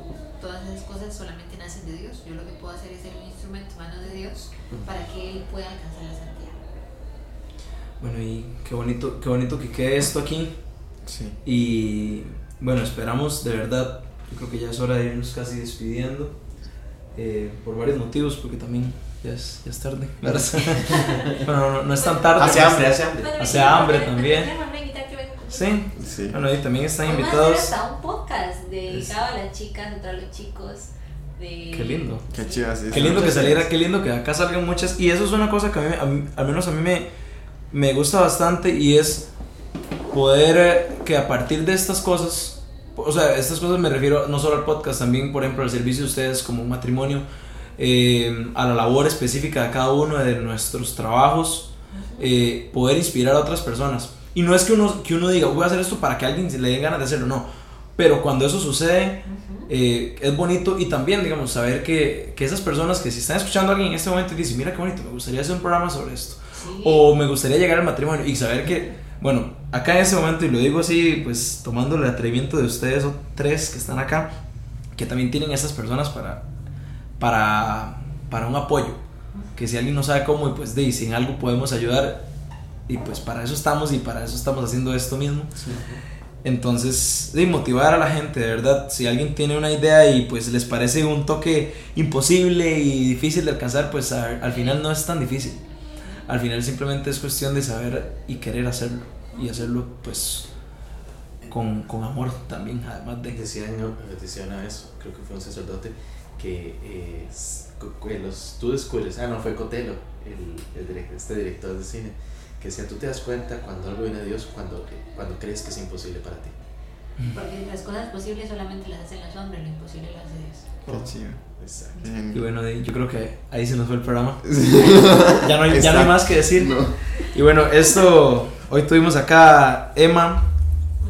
Todas esas cosas solamente nacen de Dios. Yo lo que puedo hacer es ser un instrumento en manos de Dios para que Él pueda alcanzar la santidad. Bueno, y qué bonito, qué bonito que quede esto aquí. Sí. Y bueno, esperamos de verdad, yo creo que ya es hora de irnos casi despidiendo. eh, por varios motivos, porque también ya es, ya es tarde. ¿verdad? bueno, no, no es tan tarde. Hace hambre, hace hambre. Hace hambre también. Sí. Sí. Bueno, y también están Vamos a invitados. un podcast dedicado a las chicas, a los chicos. De... Qué lindo. Qué chivas. sí, Qué lindo que saliera, qué lindo que acá salgan muchas. Y eso es una cosa que a mí, a mí- al menos a mí me, me gusta bastante y es poder eh, que a partir de estas cosas, o sea, estas cosas me refiero no solo al podcast, también por ejemplo al servicio de ustedes como un matrimonio, eh, a la labor específica de cada uno de nuestros trabajos, eh, poder inspirar a otras personas. Y no es que uno, que uno diga, voy a hacer esto para que a alguien le den ganas de hacerlo, no. Pero cuando eso sucede, eh, es bonito y también, digamos, saber que, que esas personas que si están escuchando a alguien en este momento y dicen, mira qué bonito, me gustaría hacer un programa sobre esto. Sí. O me gustaría llegar al matrimonio y saber que, bueno, acá en ese momento, y lo digo así, pues tomando el atrevimiento de ustedes o tres que están acá, que también tienen esas personas para, para, para un apoyo. Que si alguien no sabe cómo, y pues de, y si en algo podemos ayudar, y pues para eso estamos y para eso estamos haciendo esto mismo. Entonces, de motivar a la gente, de verdad, si alguien tiene una idea y pues les parece un toque imposible y difícil de alcanzar, pues a- al final no es tan difícil. Al final simplemente es cuestión de saber y querer hacerlo. Y hacerlo pues con, con amor también, además de... Decían, decía una vez, creo que fue un sacerdote, que eh, los tú descubres, ah, no, fue Cotelo, el, el direct- este director de cine, que decía, tú te das cuenta cuando algo viene de Dios, cuando, cuando crees que es imposible para ti. Porque las cosas posibles solamente las hacen los hombres, lo imposible lo hace Dios. Qué chido. Exacto. Y bueno, de- yo creo que ahí se nos fue el programa. Ya no hay, ya no hay más que decir. No. Y bueno, esto, hoy tuvimos acá a Emma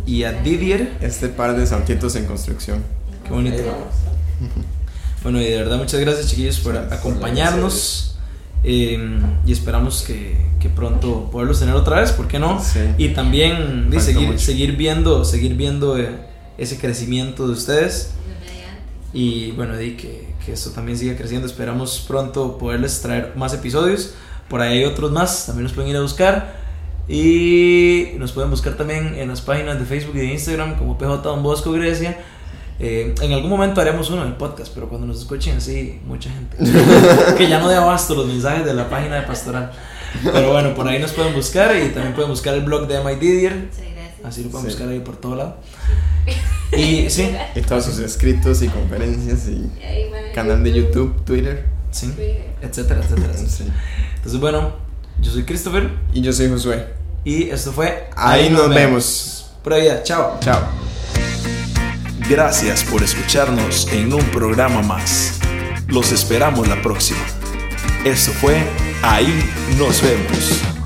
y a Didier. Este par de santitos en construcción. Qué bonito. Ahí vamos. Bueno, y de verdad muchas gracias chiquillos por acompañarnos. eh, y esperamos que, que pronto poderlos tener otra vez, ¿por qué no? Sí. Y también Falta seguir, mucho. seguir viendo, seguir viendo eh, ese crecimiento de ustedes. Y bueno, di que, que esto también siga creciendo. Esperamos pronto poderles traer más episodios. Por ahí hay otros más, también nos pueden ir a buscar. Y nos pueden buscar también en las páginas de Facebook y de Instagram como PJ Don Bosco Grecia. Eh, en algún momento haremos uno en el podcast, pero cuando nos escuchen así, mucha gente. que ya no de abasto los mensajes de la página de Pastoral. Pero bueno, por ahí nos pueden buscar y también pueden buscar el blog de MI Didier. Así lo pueden Sí. buscar ahí por todo lado. Y sí, Y todos sus escritos y conferencias y ahí canal de YouTube, Twitter. sí, etcétera, etcétera. Sí. Entonces, bueno, yo soy Christopher Y yo soy Josué. y esto fue Ahí nos vemos. Pura vida, chao. Chao. Gracias por escucharnos en un programa más. Los esperamos la próxima. Esto fue Ahí nos vemos.